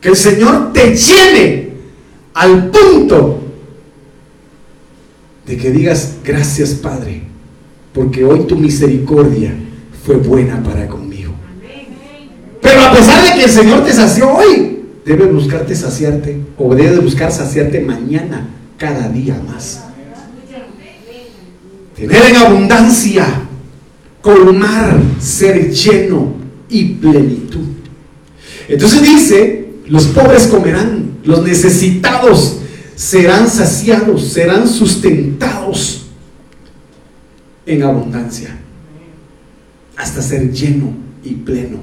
Que el Señor te llene al punto de que digas, gracias Padre, porque hoy tu misericordia fue buena para conmigo. El Señor te sació hoy, debe buscarte saciarte, o debe buscar saciarte mañana, cada día más. Tener en abundancia, colmar, ser lleno y plenitud. Entonces dice, los pobres comerán, los necesitados serán saciados, serán sustentados en abundancia, hasta ser lleno y pleno,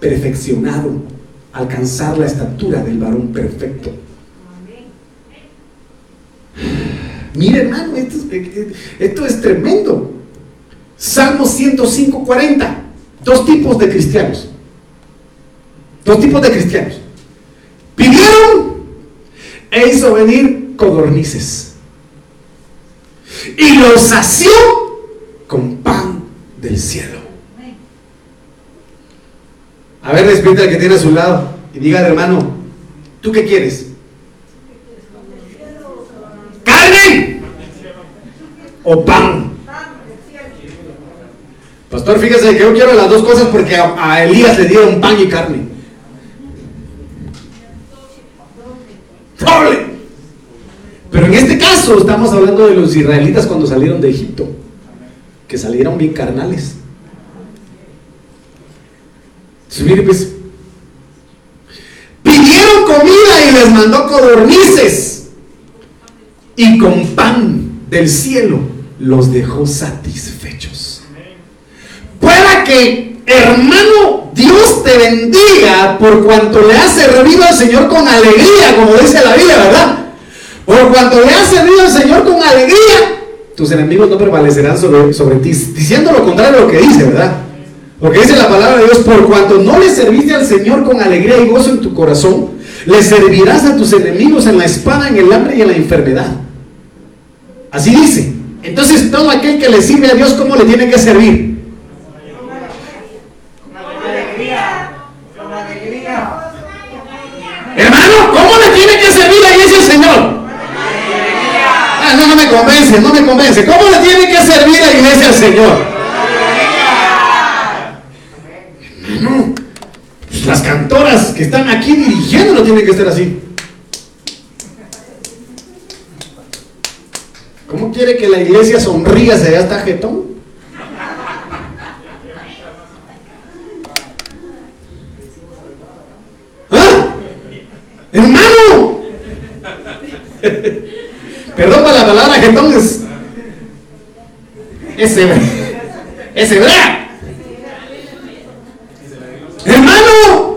perfeccionado, alcanzar la estatura del varón perfecto. Mire hermano, esto es, esto es tremendo. Salmo 105, 40. Dos tipos de cristianos. Dos tipos de cristianos. Pidieron e hizo venir codornices. Y los sació con pan del cielo. A ver, despierta al que tiene a su lado y diga, hermano, ¿tú qué quieres? ¿Carne? ¿O pan? Pastor, fíjese que yo quiero las dos cosas porque a, a Elías le dieron pan y carne. Doble. Pero en este caso estamos hablando de los israelitas cuando salieron de Egipto, que salieron bien carnales. Pues, pidieron comida y les mandó codornices, y con pan del cielo los dejó satisfechos. Pueda que, hermano, Dios te bendiga por cuanto le has servido al Señor con alegría, como dice la Biblia, ¿verdad? Por cuanto le has servido al Señor con alegría, tus enemigos no prevalecerán sobre, sobre ti, diciendo lo contrario de lo que dice, ¿verdad? Lo que dice la palabra de Dios, por cuanto no le serviste al Señor con alegría y gozo en tu corazón, le servirás a tus enemigos en la espada, en el hambre y en la enfermedad. Así dice. Entonces, todo aquel que le sirve a Dios, ¿cómo le tiene que servir? Hermano, ¿cómo le tiene que servir a iglesia el Señor? Ah, no, no me convence, no me convence. ¿Cómo le tiene que servir a iglesia al Señor? Hermano, pues las cantoras que están aquí dirigiendo no tienen que estar así. no quiere que la iglesia sonría, se vea hasta jetón. ¿Ah? Hermano. Perdón para la palabra jetón es. Ese. Ese hebrea. Hermano.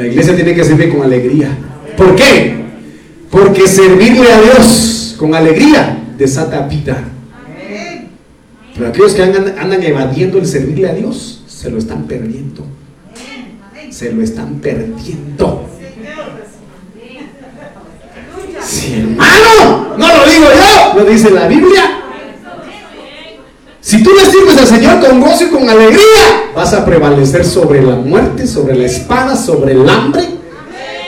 La iglesia tiene que servir con alegría. ¿Por qué? Porque servirle a Dios con alegría desata vida. Pero aquellos que andan, evadiendo el servirle a Dios, se lo están perdiendo. Se lo están perdiendo. Sí, hermano, no lo digo yo, lo dice la Biblia. Si tú le sirves al Señor con gozo y con alegría, vas a prevalecer sobre la muerte, sobre la espada, sobre el hambre,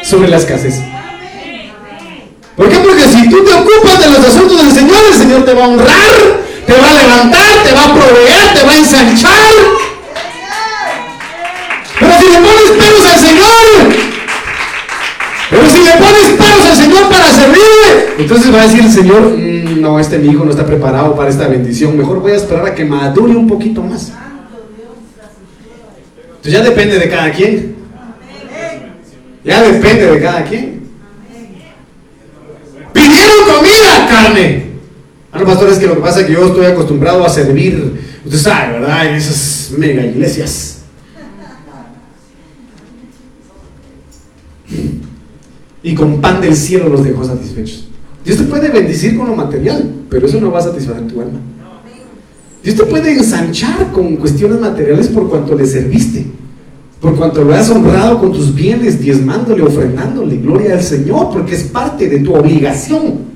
sobre la escasez. ¿Por qué? Porque si tú te ocupas de los asuntos del Señor, el Señor te va a honrar, te va a levantar, te va a proveer, te va a ensanchar. Pero si le pones pelos al Señor, pero si le pones pelos al Señor para servirle, entonces va a decir el Señor, "Mm, no, este mi hijo no está preparado para esta bendición, mejor voy a esperar a que madure un poquito más. Entonces ya depende de cada quien. Ya depende de cada quien. Pidieron comida, carne. Ah, no, pastor, es que lo que pasa es que yo estoy acostumbrado a servir, usted sabe, ¿verdad? En esas mega iglesias. Y con pan del cielo los dejó satisfechos. Dios te puede bendecir con lo material, pero eso no va a satisfacer tu alma. Dios te puede ensanchar con cuestiones materiales por cuanto le serviste, por cuanto lo has honrado con tus bienes, diezmándole, ofrendándole. Gloria al Señor, porque es parte de tu obligación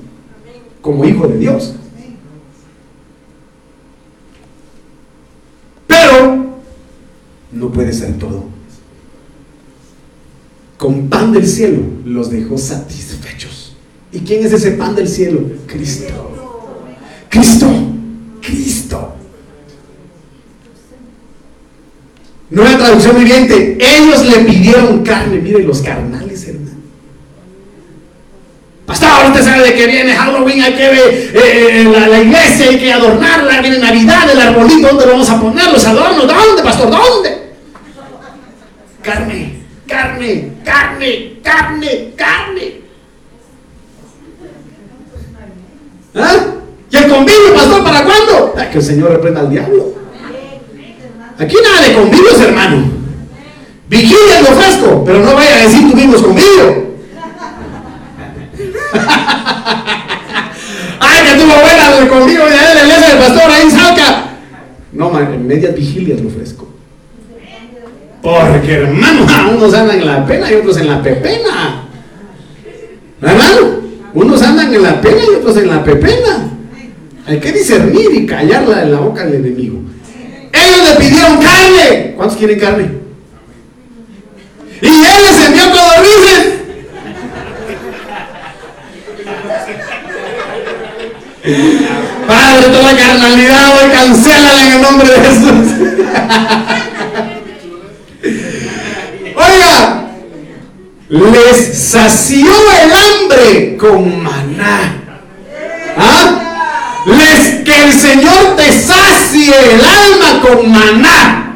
como hijo de Dios. Pero no puede ser todo. Con pan del cielo los dejó satisfechos. ¿Y quién es ese pan del cielo? Cristo. Cristo. Cristo. Nueva traducción viviente. Ellos le pidieron carne. Miren los carnales, hermano. Pastor, usted sabe de que viene Halloween, hay que ver eh, la, la iglesia, hay que adornarla, viene Navidad, el arbolito, ¿dónde lo vamos a poner? Los adornos, ¿dónde, pastor? ¿Dónde? Carne, carne, carne, carne, carne. ¿Ah? ¿Y el convivio, pastor, para cuándo? Ah, que el Señor reprenda al diablo. Aquí nada de convivios, hermano. Vigilia lo fresco, pero no vaya a decir tuvimos convivio. Ay, que tuvo buena el convivio de la iglesia del pastor ahí en Salca. No, en medias vigilias lo fresco. Porque, hermano, unos andan en la pena y otros en la pepena. Hermano, unos andan en la pena y otros en la pepena. Hay que discernir y callarla en la boca del enemigo. Ellos le pidieron carne. ¿Cuántos quieren carne? Y él les envió codornices. Padre, toda carnalidad hoy cancélala en el nombre de Jesús. Oiga, les sació el hambre con maná. ¿Ah? Les que el Señor te sacie el alma con maná.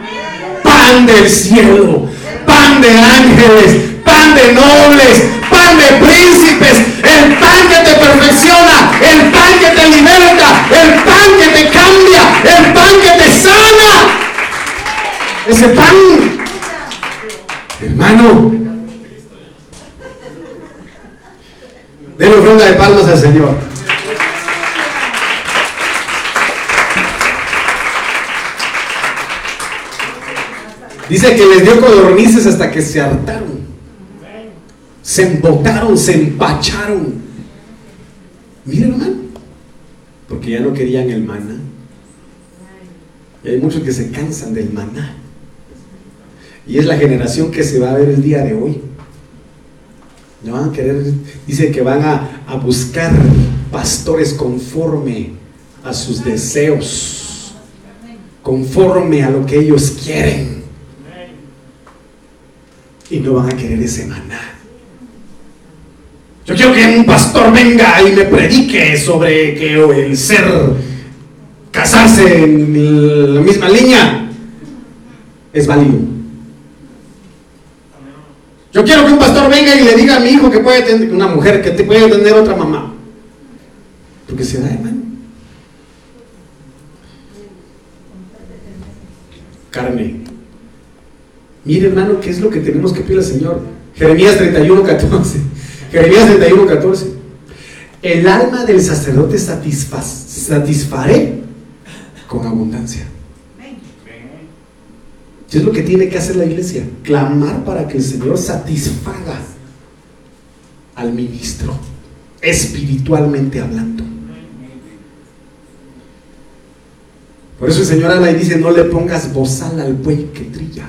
Pan del cielo, pan de ángeles, pan de nobles, pan de príncipes, el pan que te perfecciona, el pan que te liberta, el pan que te cambia, el pan que te sana. Ese pan, hermano, denle ofrenda de palmas al Señor. Dice que les dio codornices hasta que se hartaron. Se embotaron, se empacharon. Mira, hermano. Porque ya no querían el maná. Y hay muchos que se cansan del maná. Y es la generación que se va a ver el día de hoy. No van a querer, dice que van a, a buscar pastores conforme a sus deseos, conforme a lo que ellos quieren. Y no van a querer ese maná. Yo quiero que un pastor venga y me predique sobre que el ser casarse en la misma línea es válido. Yo quiero que un pastor venga y le diga a mi hijo que puede tener una mujer que puede tener otra mamá. Porque se da, hermano. Carne. Mire, hermano, ¿qué es lo que tenemos que pedir al Señor? Jeremías 31, 14. Jeremías 31, 14. El alma del sacerdote satisfaré con abundancia. ¿Qué es lo que tiene que hacer la iglesia? Clamar para que el Señor satisfaga al ministro, espiritualmente hablando. Por eso el Señor habla y dice, no le pongas bozal al buey que trilla.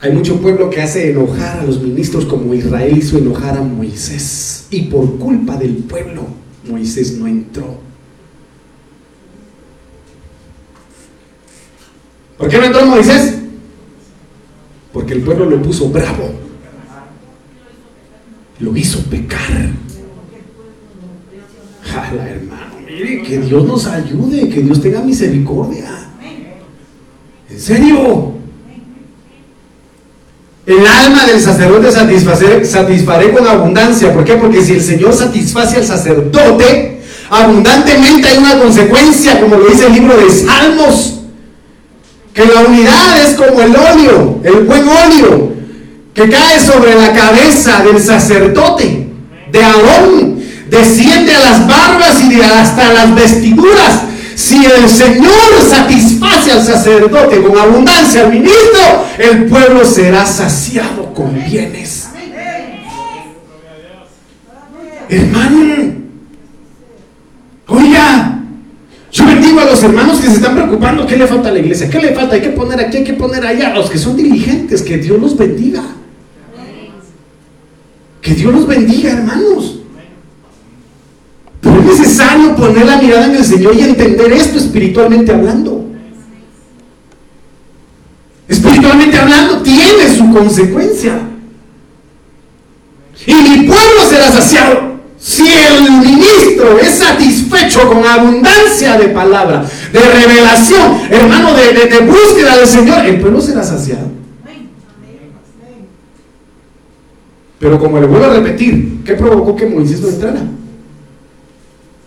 Hay mucho pueblo que hace enojar a los ministros como Israel hizo enojar a Moisés. Y por culpa del pueblo, Moisés no entró. ¿Por qué no entró Moisés? Porque el pueblo lo puso bravo. Lo hizo pecar. Jala, hermano, mire, que Dios nos ayude, que Dios tenga misericordia. En serio. El alma del sacerdote satisfaré con abundancia. ¿Por qué? Porque si el Señor satisface al sacerdote, abundantemente hay una consecuencia, como lo dice el libro de Salmos que la unidad es como el óleo, el buen óleo, que cae sobre la cabeza del sacerdote, de Aarón, desciende a las barbas y hasta las vestiduras. Si el Señor satisface al sacerdote con abundancia al ministro, el pueblo será saciado con bienes. Hermano, oiga, los hermanos que se están preocupando, ¿qué le falta a la iglesia? ¿Qué le falta? Hay que poner aquí, hay que poner allá. Los que son diligentes, que Dios los bendiga. Que Dios los bendiga, hermanos. Pero es necesario poner la mirada en el Señor y entender esto espiritualmente hablando. Espiritualmente hablando, tiene su consecuencia. Y mi pueblo será saciado. Si el ministro es satisfecho con abundancia de palabra, de revelación, hermano, de, búsqueda del Señor, el pueblo será saciado. Pero como le vuelvo a repetir, ¿qué provocó que Moisés no entrara?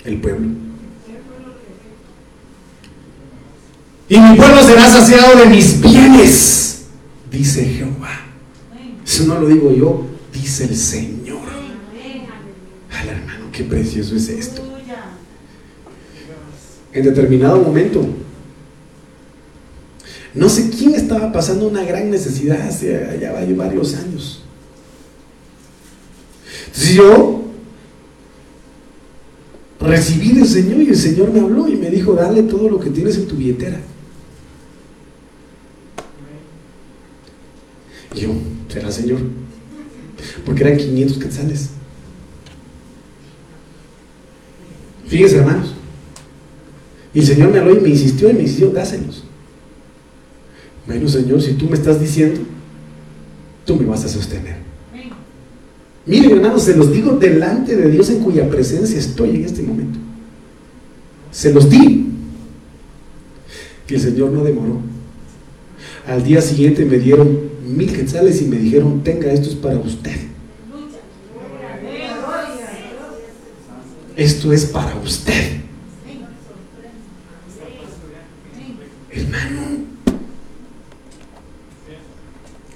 El pueblo. Y mi pueblo será saciado de mis bienes, dice Jehová. Eso no lo digo yo, dice el Señor qué precioso es esto. En determinado momento, no sé quién estaba pasando una gran necesidad hace allá varios años. Entonces yo recibí del Señor y el Señor me habló y me dijo, dale todo lo que tienes en tu billetera. Y yo, será Señor, porque eran 500 quetzales. Fíjense, hermanos. Y el Señor me habló y me insistió y me insistió, dáselos. Bueno, Señor, si tú me estás diciendo, tú me vas a sostener. Miren, hermanos, se los digo delante de Dios en cuya presencia estoy en este momento. Se los di. Y el Señor no demoró. Al día siguiente me dieron mil quetzales y me dijeron, tenga, esto es para usted. Esto es para usted. Hermano,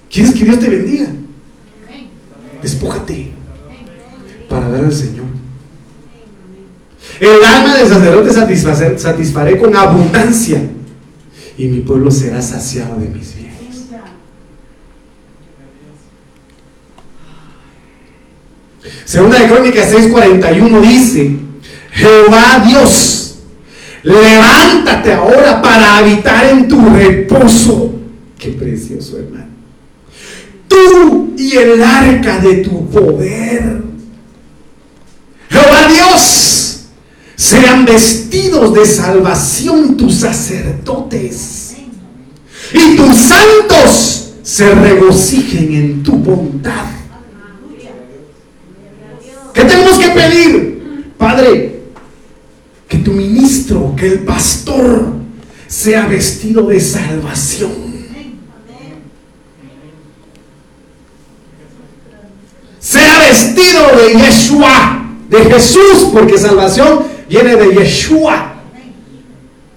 ¿quieres que Dios te bendiga? Despójate para dar al Señor. El alma del sacerdote satisfaré con abundancia y mi pueblo será saciado de mis bienes. Segunda de Crónicas 6:41 dice, Jehová Dios, levántate ahora para habitar en tu reposo. Qué precioso, hermano. Tú y el arca de tu poder. Jehová Dios, sean vestidos de salvación tus sacerdotes. Y tus santos se regocijen en tu bondad ¿Qué tenemos que pedir? Padre, que tu ministro, que el pastor sea vestido de salvación. Sea vestido de Yeshua, de Jesús, porque salvación viene de Yeshua,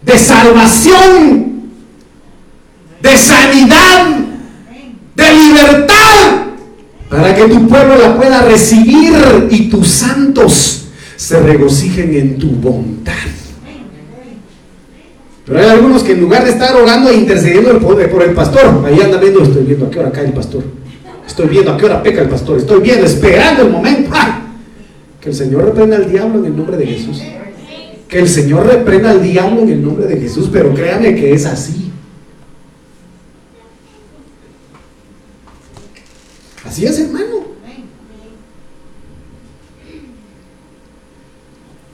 de salvación, de sanidad, de libertad, para que tu pueblo la pueda recibir y tus santos se regocijen en tu bondad. Pero hay algunos que en lugar de estar orando e intercediendo por el pastor, ahí anda viendo, estoy viendo a qué hora cae el pastor. Estoy viendo a qué hora peca el pastor. Estoy viendo, esperando el momento. Que el Señor reprenda al diablo en el nombre de Jesús. Que el Señor reprenda al diablo en el nombre de Jesús. Pero créame que es así. Así es, hermano.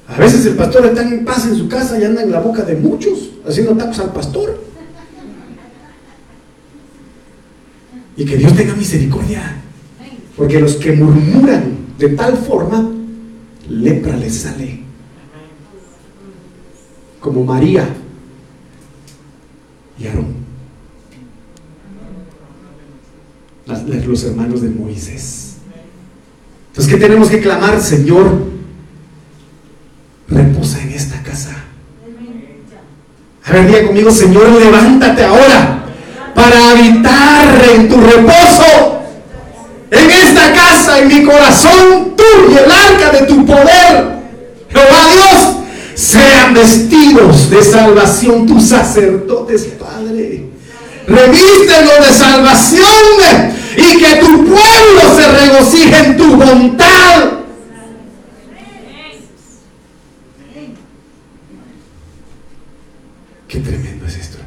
A veces el pastor está en paz en su casa y anda en la boca de muchos, haciendo tacos al pastor. Y que Dios tenga misericordia. Porque los que murmuran de tal forma, lepra les sale. Como María y Aarón. Los hermanos de Moisés. Entonces, ¿qué tenemos que clamar, Señor? Reposa en esta casa. A ver, diga conmigo, Señor, levántate ahora para habitar en tu reposo. En esta casa, en mi corazón, tú y el arca de tu poder. Jehová Dios, sean vestidos de salvación tus sacerdotes, Padre. Revístelos de salvación y que tu pueblo se regocije en tu voluntad. Qué tremendo es esto.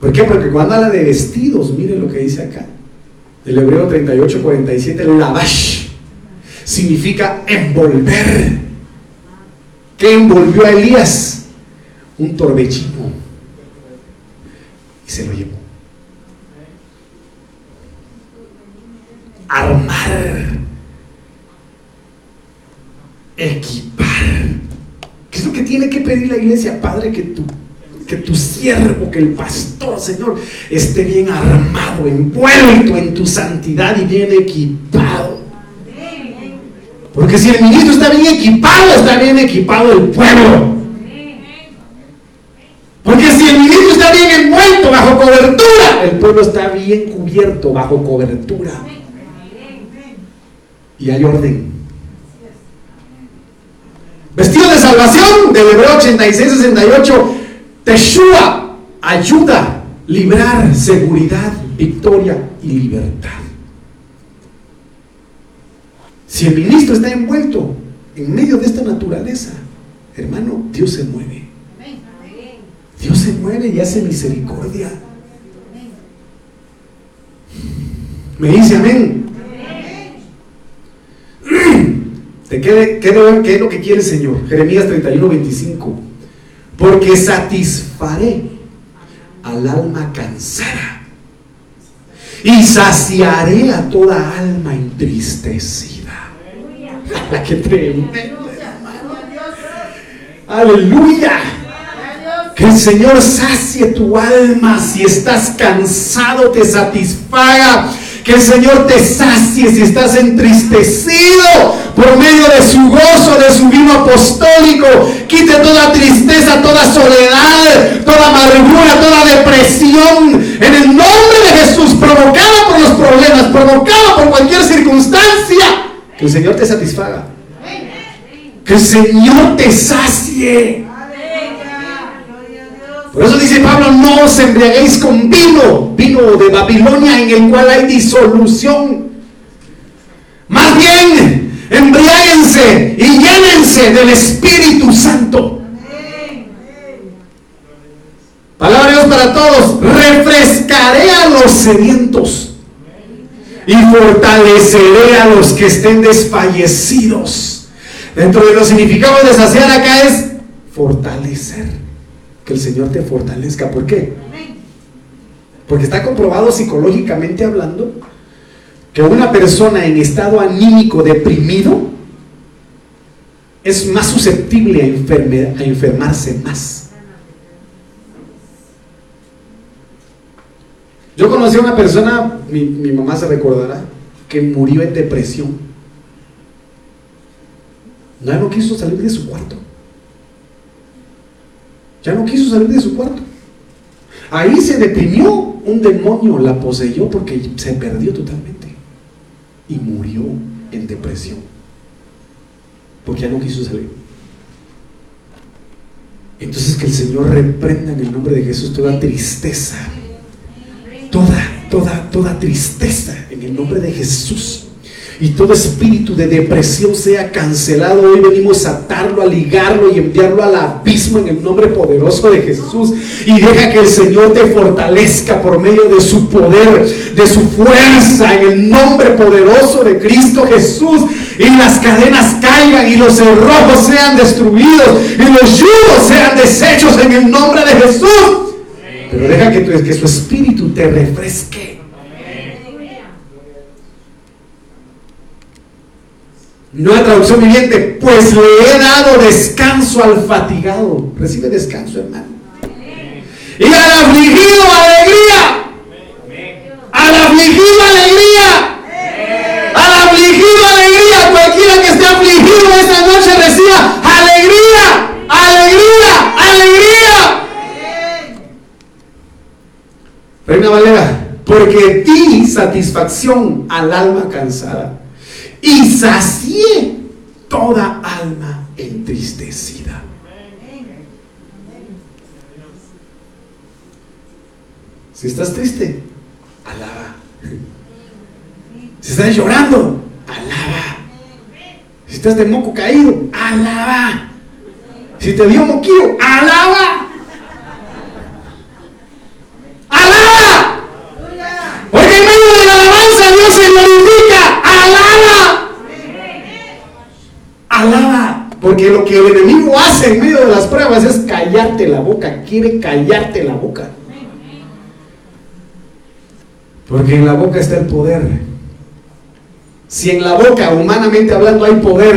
¿Por qué? Porque cuando habla de vestidos, miren lo que dice acá. El hebreo 38, 47, lavash, significa envolver. ¿Qué envolvió a Elías? Un torbellino. Y se lo llevó. Armar. Equipar. ¿Qué es lo que tiene que pedir la iglesia? Padre, que tú que tu siervo, que el pastor, Señor, esté bien armado, envuelto en tu santidad y bien equipado. Porque si el ministro está bien equipado, está bien equipado el pueblo. Porque si el ministro está bien envuelto bajo cobertura, el pueblo está bien cubierto bajo cobertura. Y hay orden. Vestido de salvación, del Hebreo 86-68, Teshua ayuda, librar, seguridad, victoria y libertad. Si el ministro está envuelto en medio de esta naturaleza, hermano, Dios se mueve. Dios se mueve y hace misericordia. Me dice amén. ¿Qué, qué es lo que quiere el Señor? Jeremías 31, 25 porque satisfaré al alma cansada y saciaré a toda alma entristecida. ¡Qué tremendo! Aleluya. Que el Señor sacie tu alma si estás cansado, te satisfaga que el Señor te sacie si estás entristecido por medio de su gozo, de su vino apostólico. Quite toda tristeza, toda soledad, toda amargura, toda depresión. En el nombre de Jesús, provocada por los problemas, provocada por cualquier circunstancia. Que el Señor te satisfaga. Que el Señor te sacie. Por eso dice Pablo, no os embriaguéis con vino, vino de Babilonia en el cual hay disolución. Más bien, embriáguense y llénense del Espíritu Santo. Palabra de Dios para todos. Refrescaré a los sedientos y fortaleceré a los que estén desfallecidos. Dentro de los significados de saciar acá es fortalecer que el Señor te fortalezca. ¿Por qué? Porque está comprobado psicológicamente hablando que una persona en estado anímico deprimido es más susceptible a, a enfermarse más. Yo conocí a una persona, mi, mi mamá se recordará, que murió en depresión. Ya no quiso salir de su cuarto. Ya no quiso salir de su cuarto. Ahí se deprimió, un demonio la poseyó porque se perdió totalmente y murió en depresión porque ya no quiso salir. Entonces que el Señor reprenda en el nombre de Jesús toda tristeza, toda, toda, toda tristeza en el nombre de Jesús y todo espíritu de depresión sea cancelado. Hoy venimos a atarlo, a ligarlo y enviarlo al abismo en el nombre poderoso de Jesús. Y deja que el Señor te fortalezca por medio de su poder, de su fuerza, en el nombre poderoso de Cristo Jesús. Y las cadenas caigan y los cerrojos sean destruidos y los yugos sean deshechos en el nombre de Jesús. Pero deja que, que su espíritu te refresque Nueva traducción viviente, pues le he dado descanso al fatigado. Recibe descanso, hermano. Y al afligido alegría. Al afligido alegría. Al afligido alegría. Cualquiera que esté afligido esta noche reciba alegría. Alegría. Alegría. Reina Valera, porque ti satisfacción al alma cansada y sacié toda alma entristecida. Si estás triste, alaba. Si estás llorando, alaba. Si estás de moco caído, alaba. Si te dio moquillo, alaba. Porque en medio de la alabanza Dios se glorifica. Alaba, porque lo que el enemigo hace en medio de las pruebas es callarte la boca, quiere callarte la boca. Porque en la boca está el poder. Si en la boca, humanamente hablando, hay poder,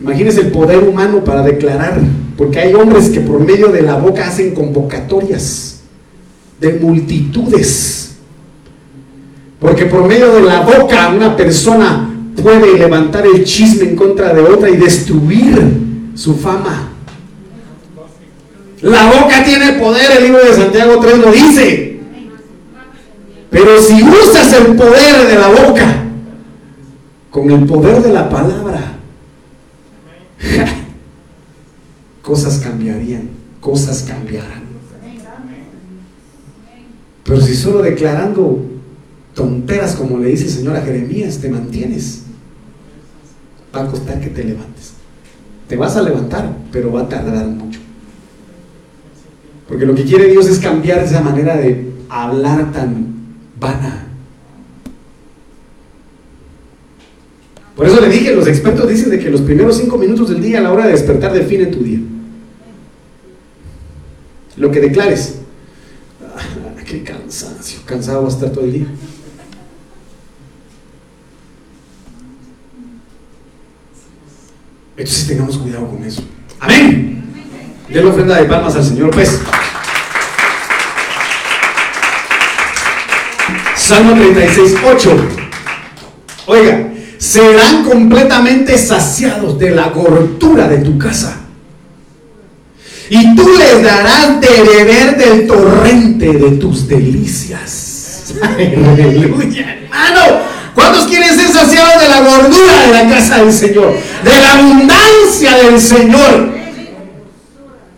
imagínese el poder humano para declarar, porque hay hombres que por medio de la boca hacen convocatorias de multitudes. Porque por medio de la boca una persona puede levantar el chisme en contra de otra y destruir su fama. La boca tiene poder, el libro de Santiago 3 lo dice. Pero si usas el poder de la boca con el poder de la palabra, cosas cambiarían, cosas cambiarán. Pero si solo declarando tonteras como le dice el Señor a Jeremías, te mantienes va a costar que te levantes. Te vas a levantar, pero va a tardar mucho. Porque lo que quiere Dios es cambiar esa manera de hablar tan vana. Por eso le dije, los expertos dicen de que los primeros cinco minutos del día a la hora de despertar define tu día. Lo que declares. Ah, qué cansancio, cansado va a estar todo el día. Entonces tengamos cuidado con eso. Amén. De la ofrenda de palmas al Señor, pues. Salmo 36, 8. Oiga, serán completamente saciados de la gordura de tu casa. Y tú les darás de beber del torrente de tus delicias. Aleluya, hermano. ¿Cuántos quieren ser saciados de la gordura de la casa del Señor? De la abundancia del Señor.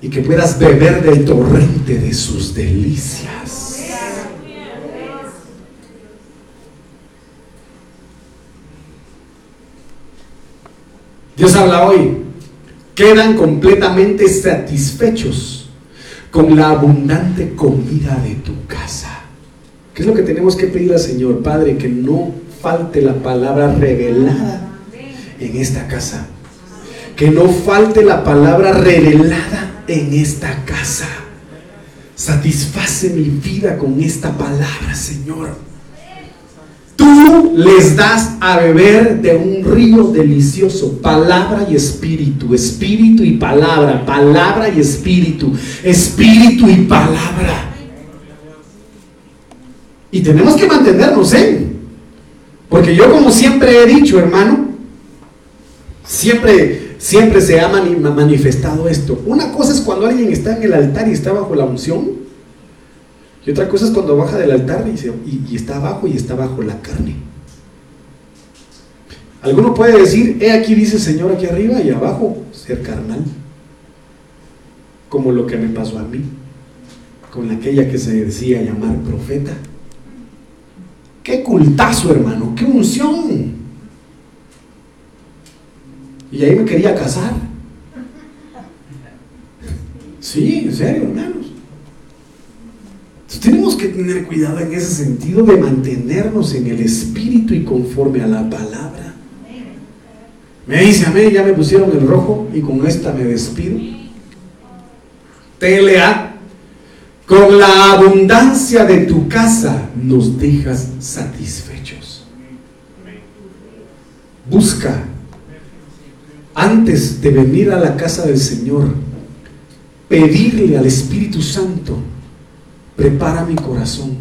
Y que puedas beber del torrente de sus delicias. Dios habla hoy. Quedan completamente satisfechos con la abundante comida de tu casa. ¿Qué es lo que tenemos que pedir al Señor, Padre? Que no falte la palabra revelada en esta casa. Que no falte la palabra revelada en esta casa. Satisface mi vida con esta palabra, Señor. Tú les das a beber de un río delicioso, palabra y espíritu, espíritu y palabra, palabra y espíritu, espíritu y palabra. Y tenemos que mantenernos en. Porque yo como siempre he dicho, hermano, siempre, siempre se ha manifestado esto. Una cosa es cuando alguien está en el altar y está bajo la unción. Y otra cosa es cuando baja del altar y, está abajo y está bajo la carne. Alguno puede decir, he aquí dice el Señor aquí arriba y abajo ser carnal. Como lo que me pasó a mí, con aquella que se decía llamar profeta. Qué cultazo, hermano, qué unción. Y ahí me quería casar. Sí, en serio, hermano tenemos que tener cuidado en ese sentido de mantenernos en el espíritu y conforme a la palabra. Me dice a mí, ya me pusieron el rojo y con esta me despido. TLA, con la abundancia de tu casa nos dejas satisfechos. Busca, antes de venir a la casa del Señor, pedirle al Espíritu Santo prepara mi corazón.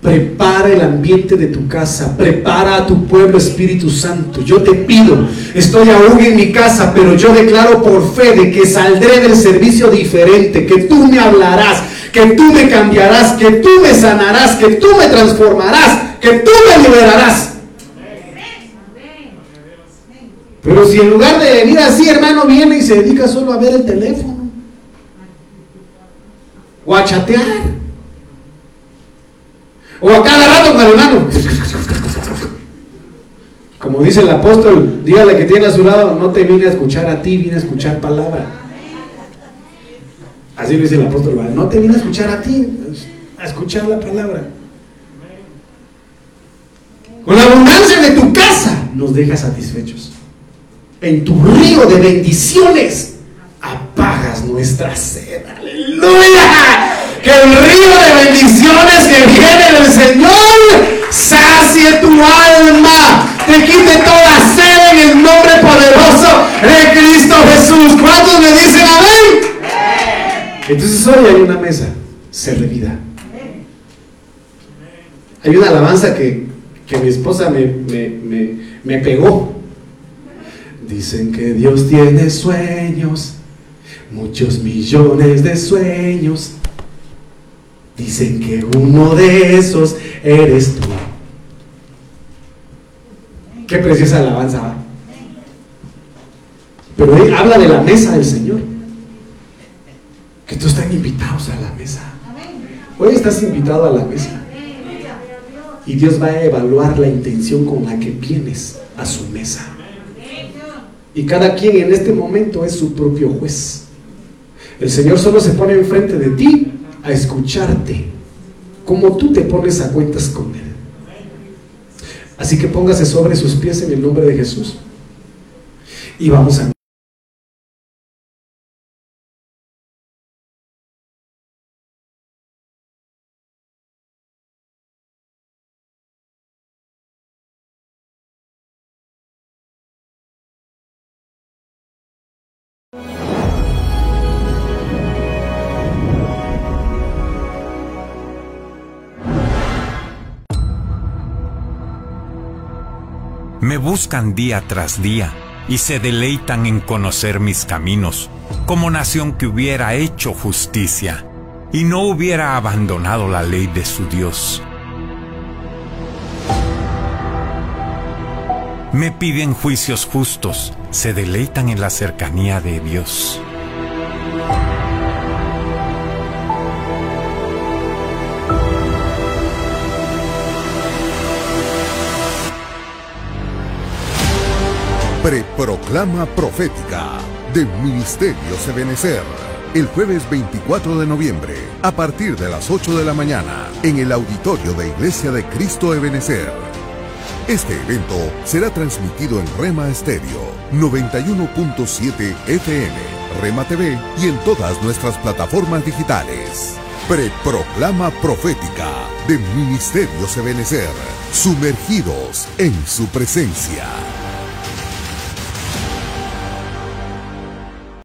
Prepara el ambiente de tu casa, prepara a tu pueblo Espíritu Santo. Yo te pido, estoy aún en mi casa, pero yo declaro por fe de que saldré del servicio diferente, que tú me hablarás, que tú me cambiarás, que tú me sanarás, que tú me transformarás, que tú me liberarás. Pero si en lugar de venir así, hermano, viene y se dedica solo a ver el teléfono o a chatear o a cada rato con hermano. Como dice el apóstol, dígale que tiene a su lado, no te vine a escuchar a ti, vine a escuchar palabra. Así lo dice el apóstol, no te vine a escuchar a ti, a escuchar la palabra. Con la abundancia de tu casa nos deja satisfechos. En tu río de bendiciones apagas nuestra sed. Aleluya que el río de bendiciones que viene del Señor sacie tu alma, te quite toda sed en el nombre poderoso de Cristo Jesús. ¿Cuántos me dicen amén? Entonces hoy hay una mesa servida. Hay una alabanza que, mi esposa me, me, me pegó. Dicen que Dios tiene sueños, muchos millones de sueños Dicen que uno de esos eres tú. Qué preciosa alabanza. Pero él habla de la mesa del Señor. Que tú están invitados a la mesa. Hoy estás invitado a la mesa. Y Dios va a evaluar la intención con la que vienes a su mesa. Y cada quien en este momento es su propio juez. El Señor solo se pone enfrente de ti a escucharte como tú te pones a cuentas con Él. Así que póngase sobre sus pies en el nombre de Jesús y vamos a... Me buscan día tras día y se deleitan en conocer mis caminos, como nación que hubiera hecho justicia y no hubiera abandonado la ley de su Dios. Me piden juicios justos, se deleitan en la cercanía de Dios. Preproclama Profética de Ministerio Sebenecer. El jueves 24 de noviembre, a partir de las 8 de la mañana, en el auditorio de Iglesia de Cristo Ebenecer. Este evento será transmitido en Rema Stereo 91.7 FM, Rema TV y en todas nuestras plataformas digitales. Preproclama profética de Ministerio Ebenecer, sumergidos en su presencia.